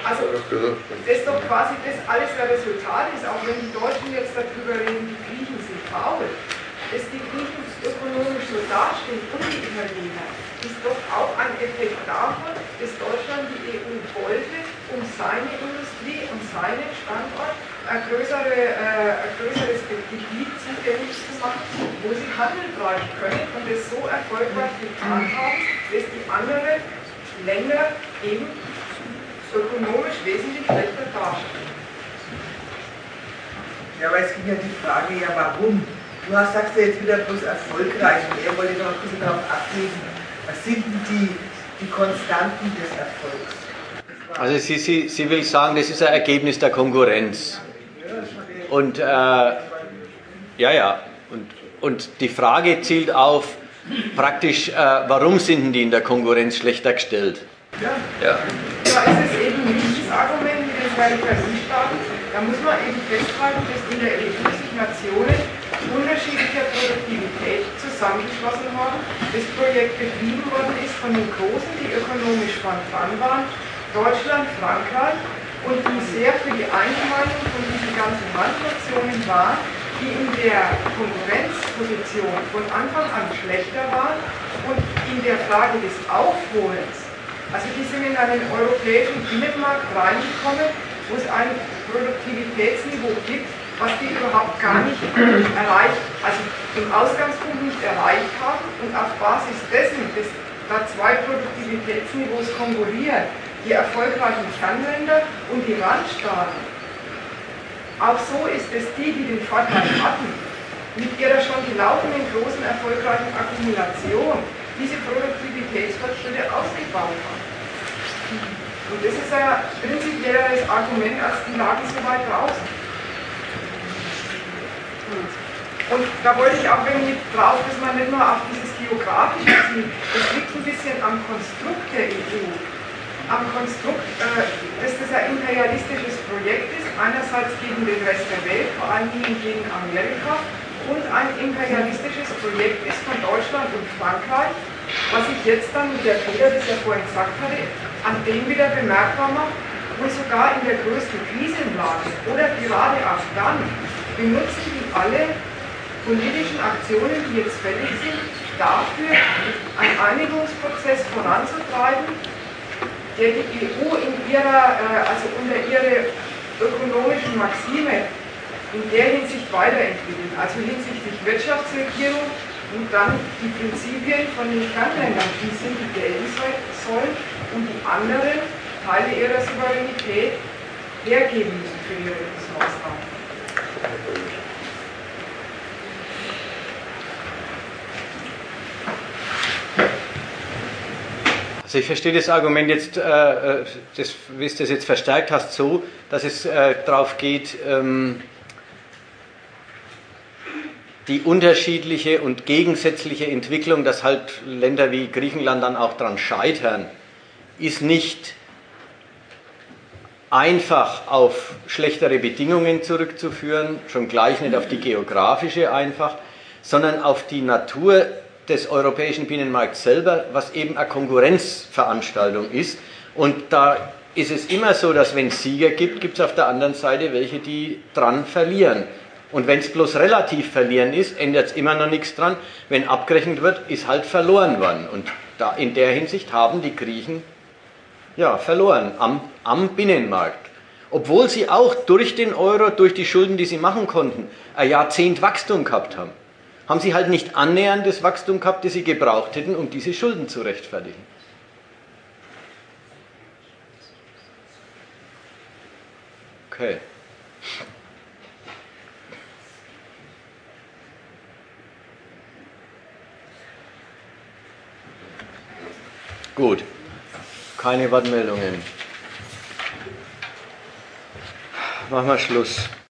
Also das ist doch quasi das alles der Resultat ist, auch wenn die Deutschen jetzt darüber reden, die Griechen sind faul, dass die Griechen ökonomisch so dastehen und die Italiener, ist doch auch ein Effekt davon, dass Deutschland die EU wollte, um seine Industrie und seinen Standort ein, größere, äh, ein größeres Gebiet zugänglich zu machen, wo sie Handel treiben können und es so erfolgreich getan haben, dass die anderen Länder eben ökonomisch wesentlich schlechter dastehen. Ja, aber es ging ja die Frage, ja warum? Du hast, sagst ja jetzt wieder bloß erfolgreich und er wollte noch ein bisschen darauf ablesen, was sind denn die, die Konstanten des Erfolgs? Also sie, sie, sie will sagen, das ist ein Ergebnis der Konkurrenz. Und äh, ja, ja, und, und die Frage zielt auf, praktisch, äh, warum sind die in der Konkurrenz schlechter gestellt? Ja. Ja. Da ist es eben nicht das Argument mit den Peripherieestaaten. Da muss man eben festhalten, dass in der sich Nationen unterschiedlicher Produktivität zusammengeschlossen haben. Das Projekt betrieben worden ist von den Großen, die ökonomisch dran waren, Deutschland, Frankreich, und die sehr für die Eingemeindung von diesen ganzen Randnationen waren, die in der Konkurrenzposition von Anfang an schlechter waren und in der Frage des Aufholens, also die sind in einen europäischen Binnenmarkt reingekommen, wo es ein Produktivitätsniveau gibt, was die überhaupt gar nicht erreicht, also im Ausgangspunkt nicht erreicht haben und auf Basis dessen, dass da zwei Produktivitätsniveaus konkurrieren, die erfolgreichen Kernländer und die Randstaaten. Auch so ist es die, die den Vorteil hatten, mit ihrer schon gelaufenen großen erfolgreichen Akkumulation diese Produktivitätsfortschritte ausgebaut haben. Und das ist ein prinzipielleres Argument als die Lage so weit draußen. Und da wollte ich auch irgendwie drauf, dass man nicht nur auf dieses geografische sieht, das liegt ein bisschen am Konstrukt der EU am Konstrukt, äh, dass das ein imperialistisches Projekt ist, einerseits gegen den Rest der Welt, vor allen Dingen gegen Amerika, und ein imperialistisches Projekt ist von Deutschland und Frankreich, was sich jetzt dann mit der Fehler, das er vorhin gesagt hatte, an dem wieder bemerkbar macht, wo sogar in der größten Krisenlage oder gerade auch dann benutzen die alle politischen Aktionen, die jetzt fällig sind, dafür, einen Einigungsprozess voranzutreiben, der die EU in ihrer, äh, also unter ihre ökonomischen Maxime in der Hinsicht weiterentwickeln, also hinsichtlich Wirtschaftsregierung und dann die Prinzipien von den Kernländern, die sind, die gelten sollen und die anderen Teile ihrer Souveränität hergeben müssen für ihre Ressourcen. Also ich verstehe das Argument jetzt, äh, äh, das, wie du das jetzt verstärkt hast, so, dass es äh, darauf geht, ähm, die unterschiedliche und gegensätzliche Entwicklung, dass halt Länder wie Griechenland dann auch daran scheitern, ist nicht einfach auf schlechtere Bedingungen zurückzuführen, schon gleich nicht auf die geografische einfach, sondern auf die Natur des europäischen Binnenmarkts selber, was eben eine Konkurrenzveranstaltung ist. Und da ist es immer so, dass wenn es Sieger gibt, gibt es auf der anderen Seite welche, die dran verlieren. Und wenn es bloß relativ verlieren ist, ändert es immer noch nichts dran. Wenn abgerechnet wird, ist halt verloren worden. Und da, in der Hinsicht haben die Griechen ja, verloren am, am Binnenmarkt. Obwohl sie auch durch den Euro, durch die Schulden, die sie machen konnten, ein Jahrzehnt Wachstum gehabt haben haben sie halt nicht annähernd das Wachstum gehabt, das sie gebraucht hätten, um diese Schulden zu rechtfertigen. Okay. Gut. Keine Wortmeldungen. Machen wir Schluss.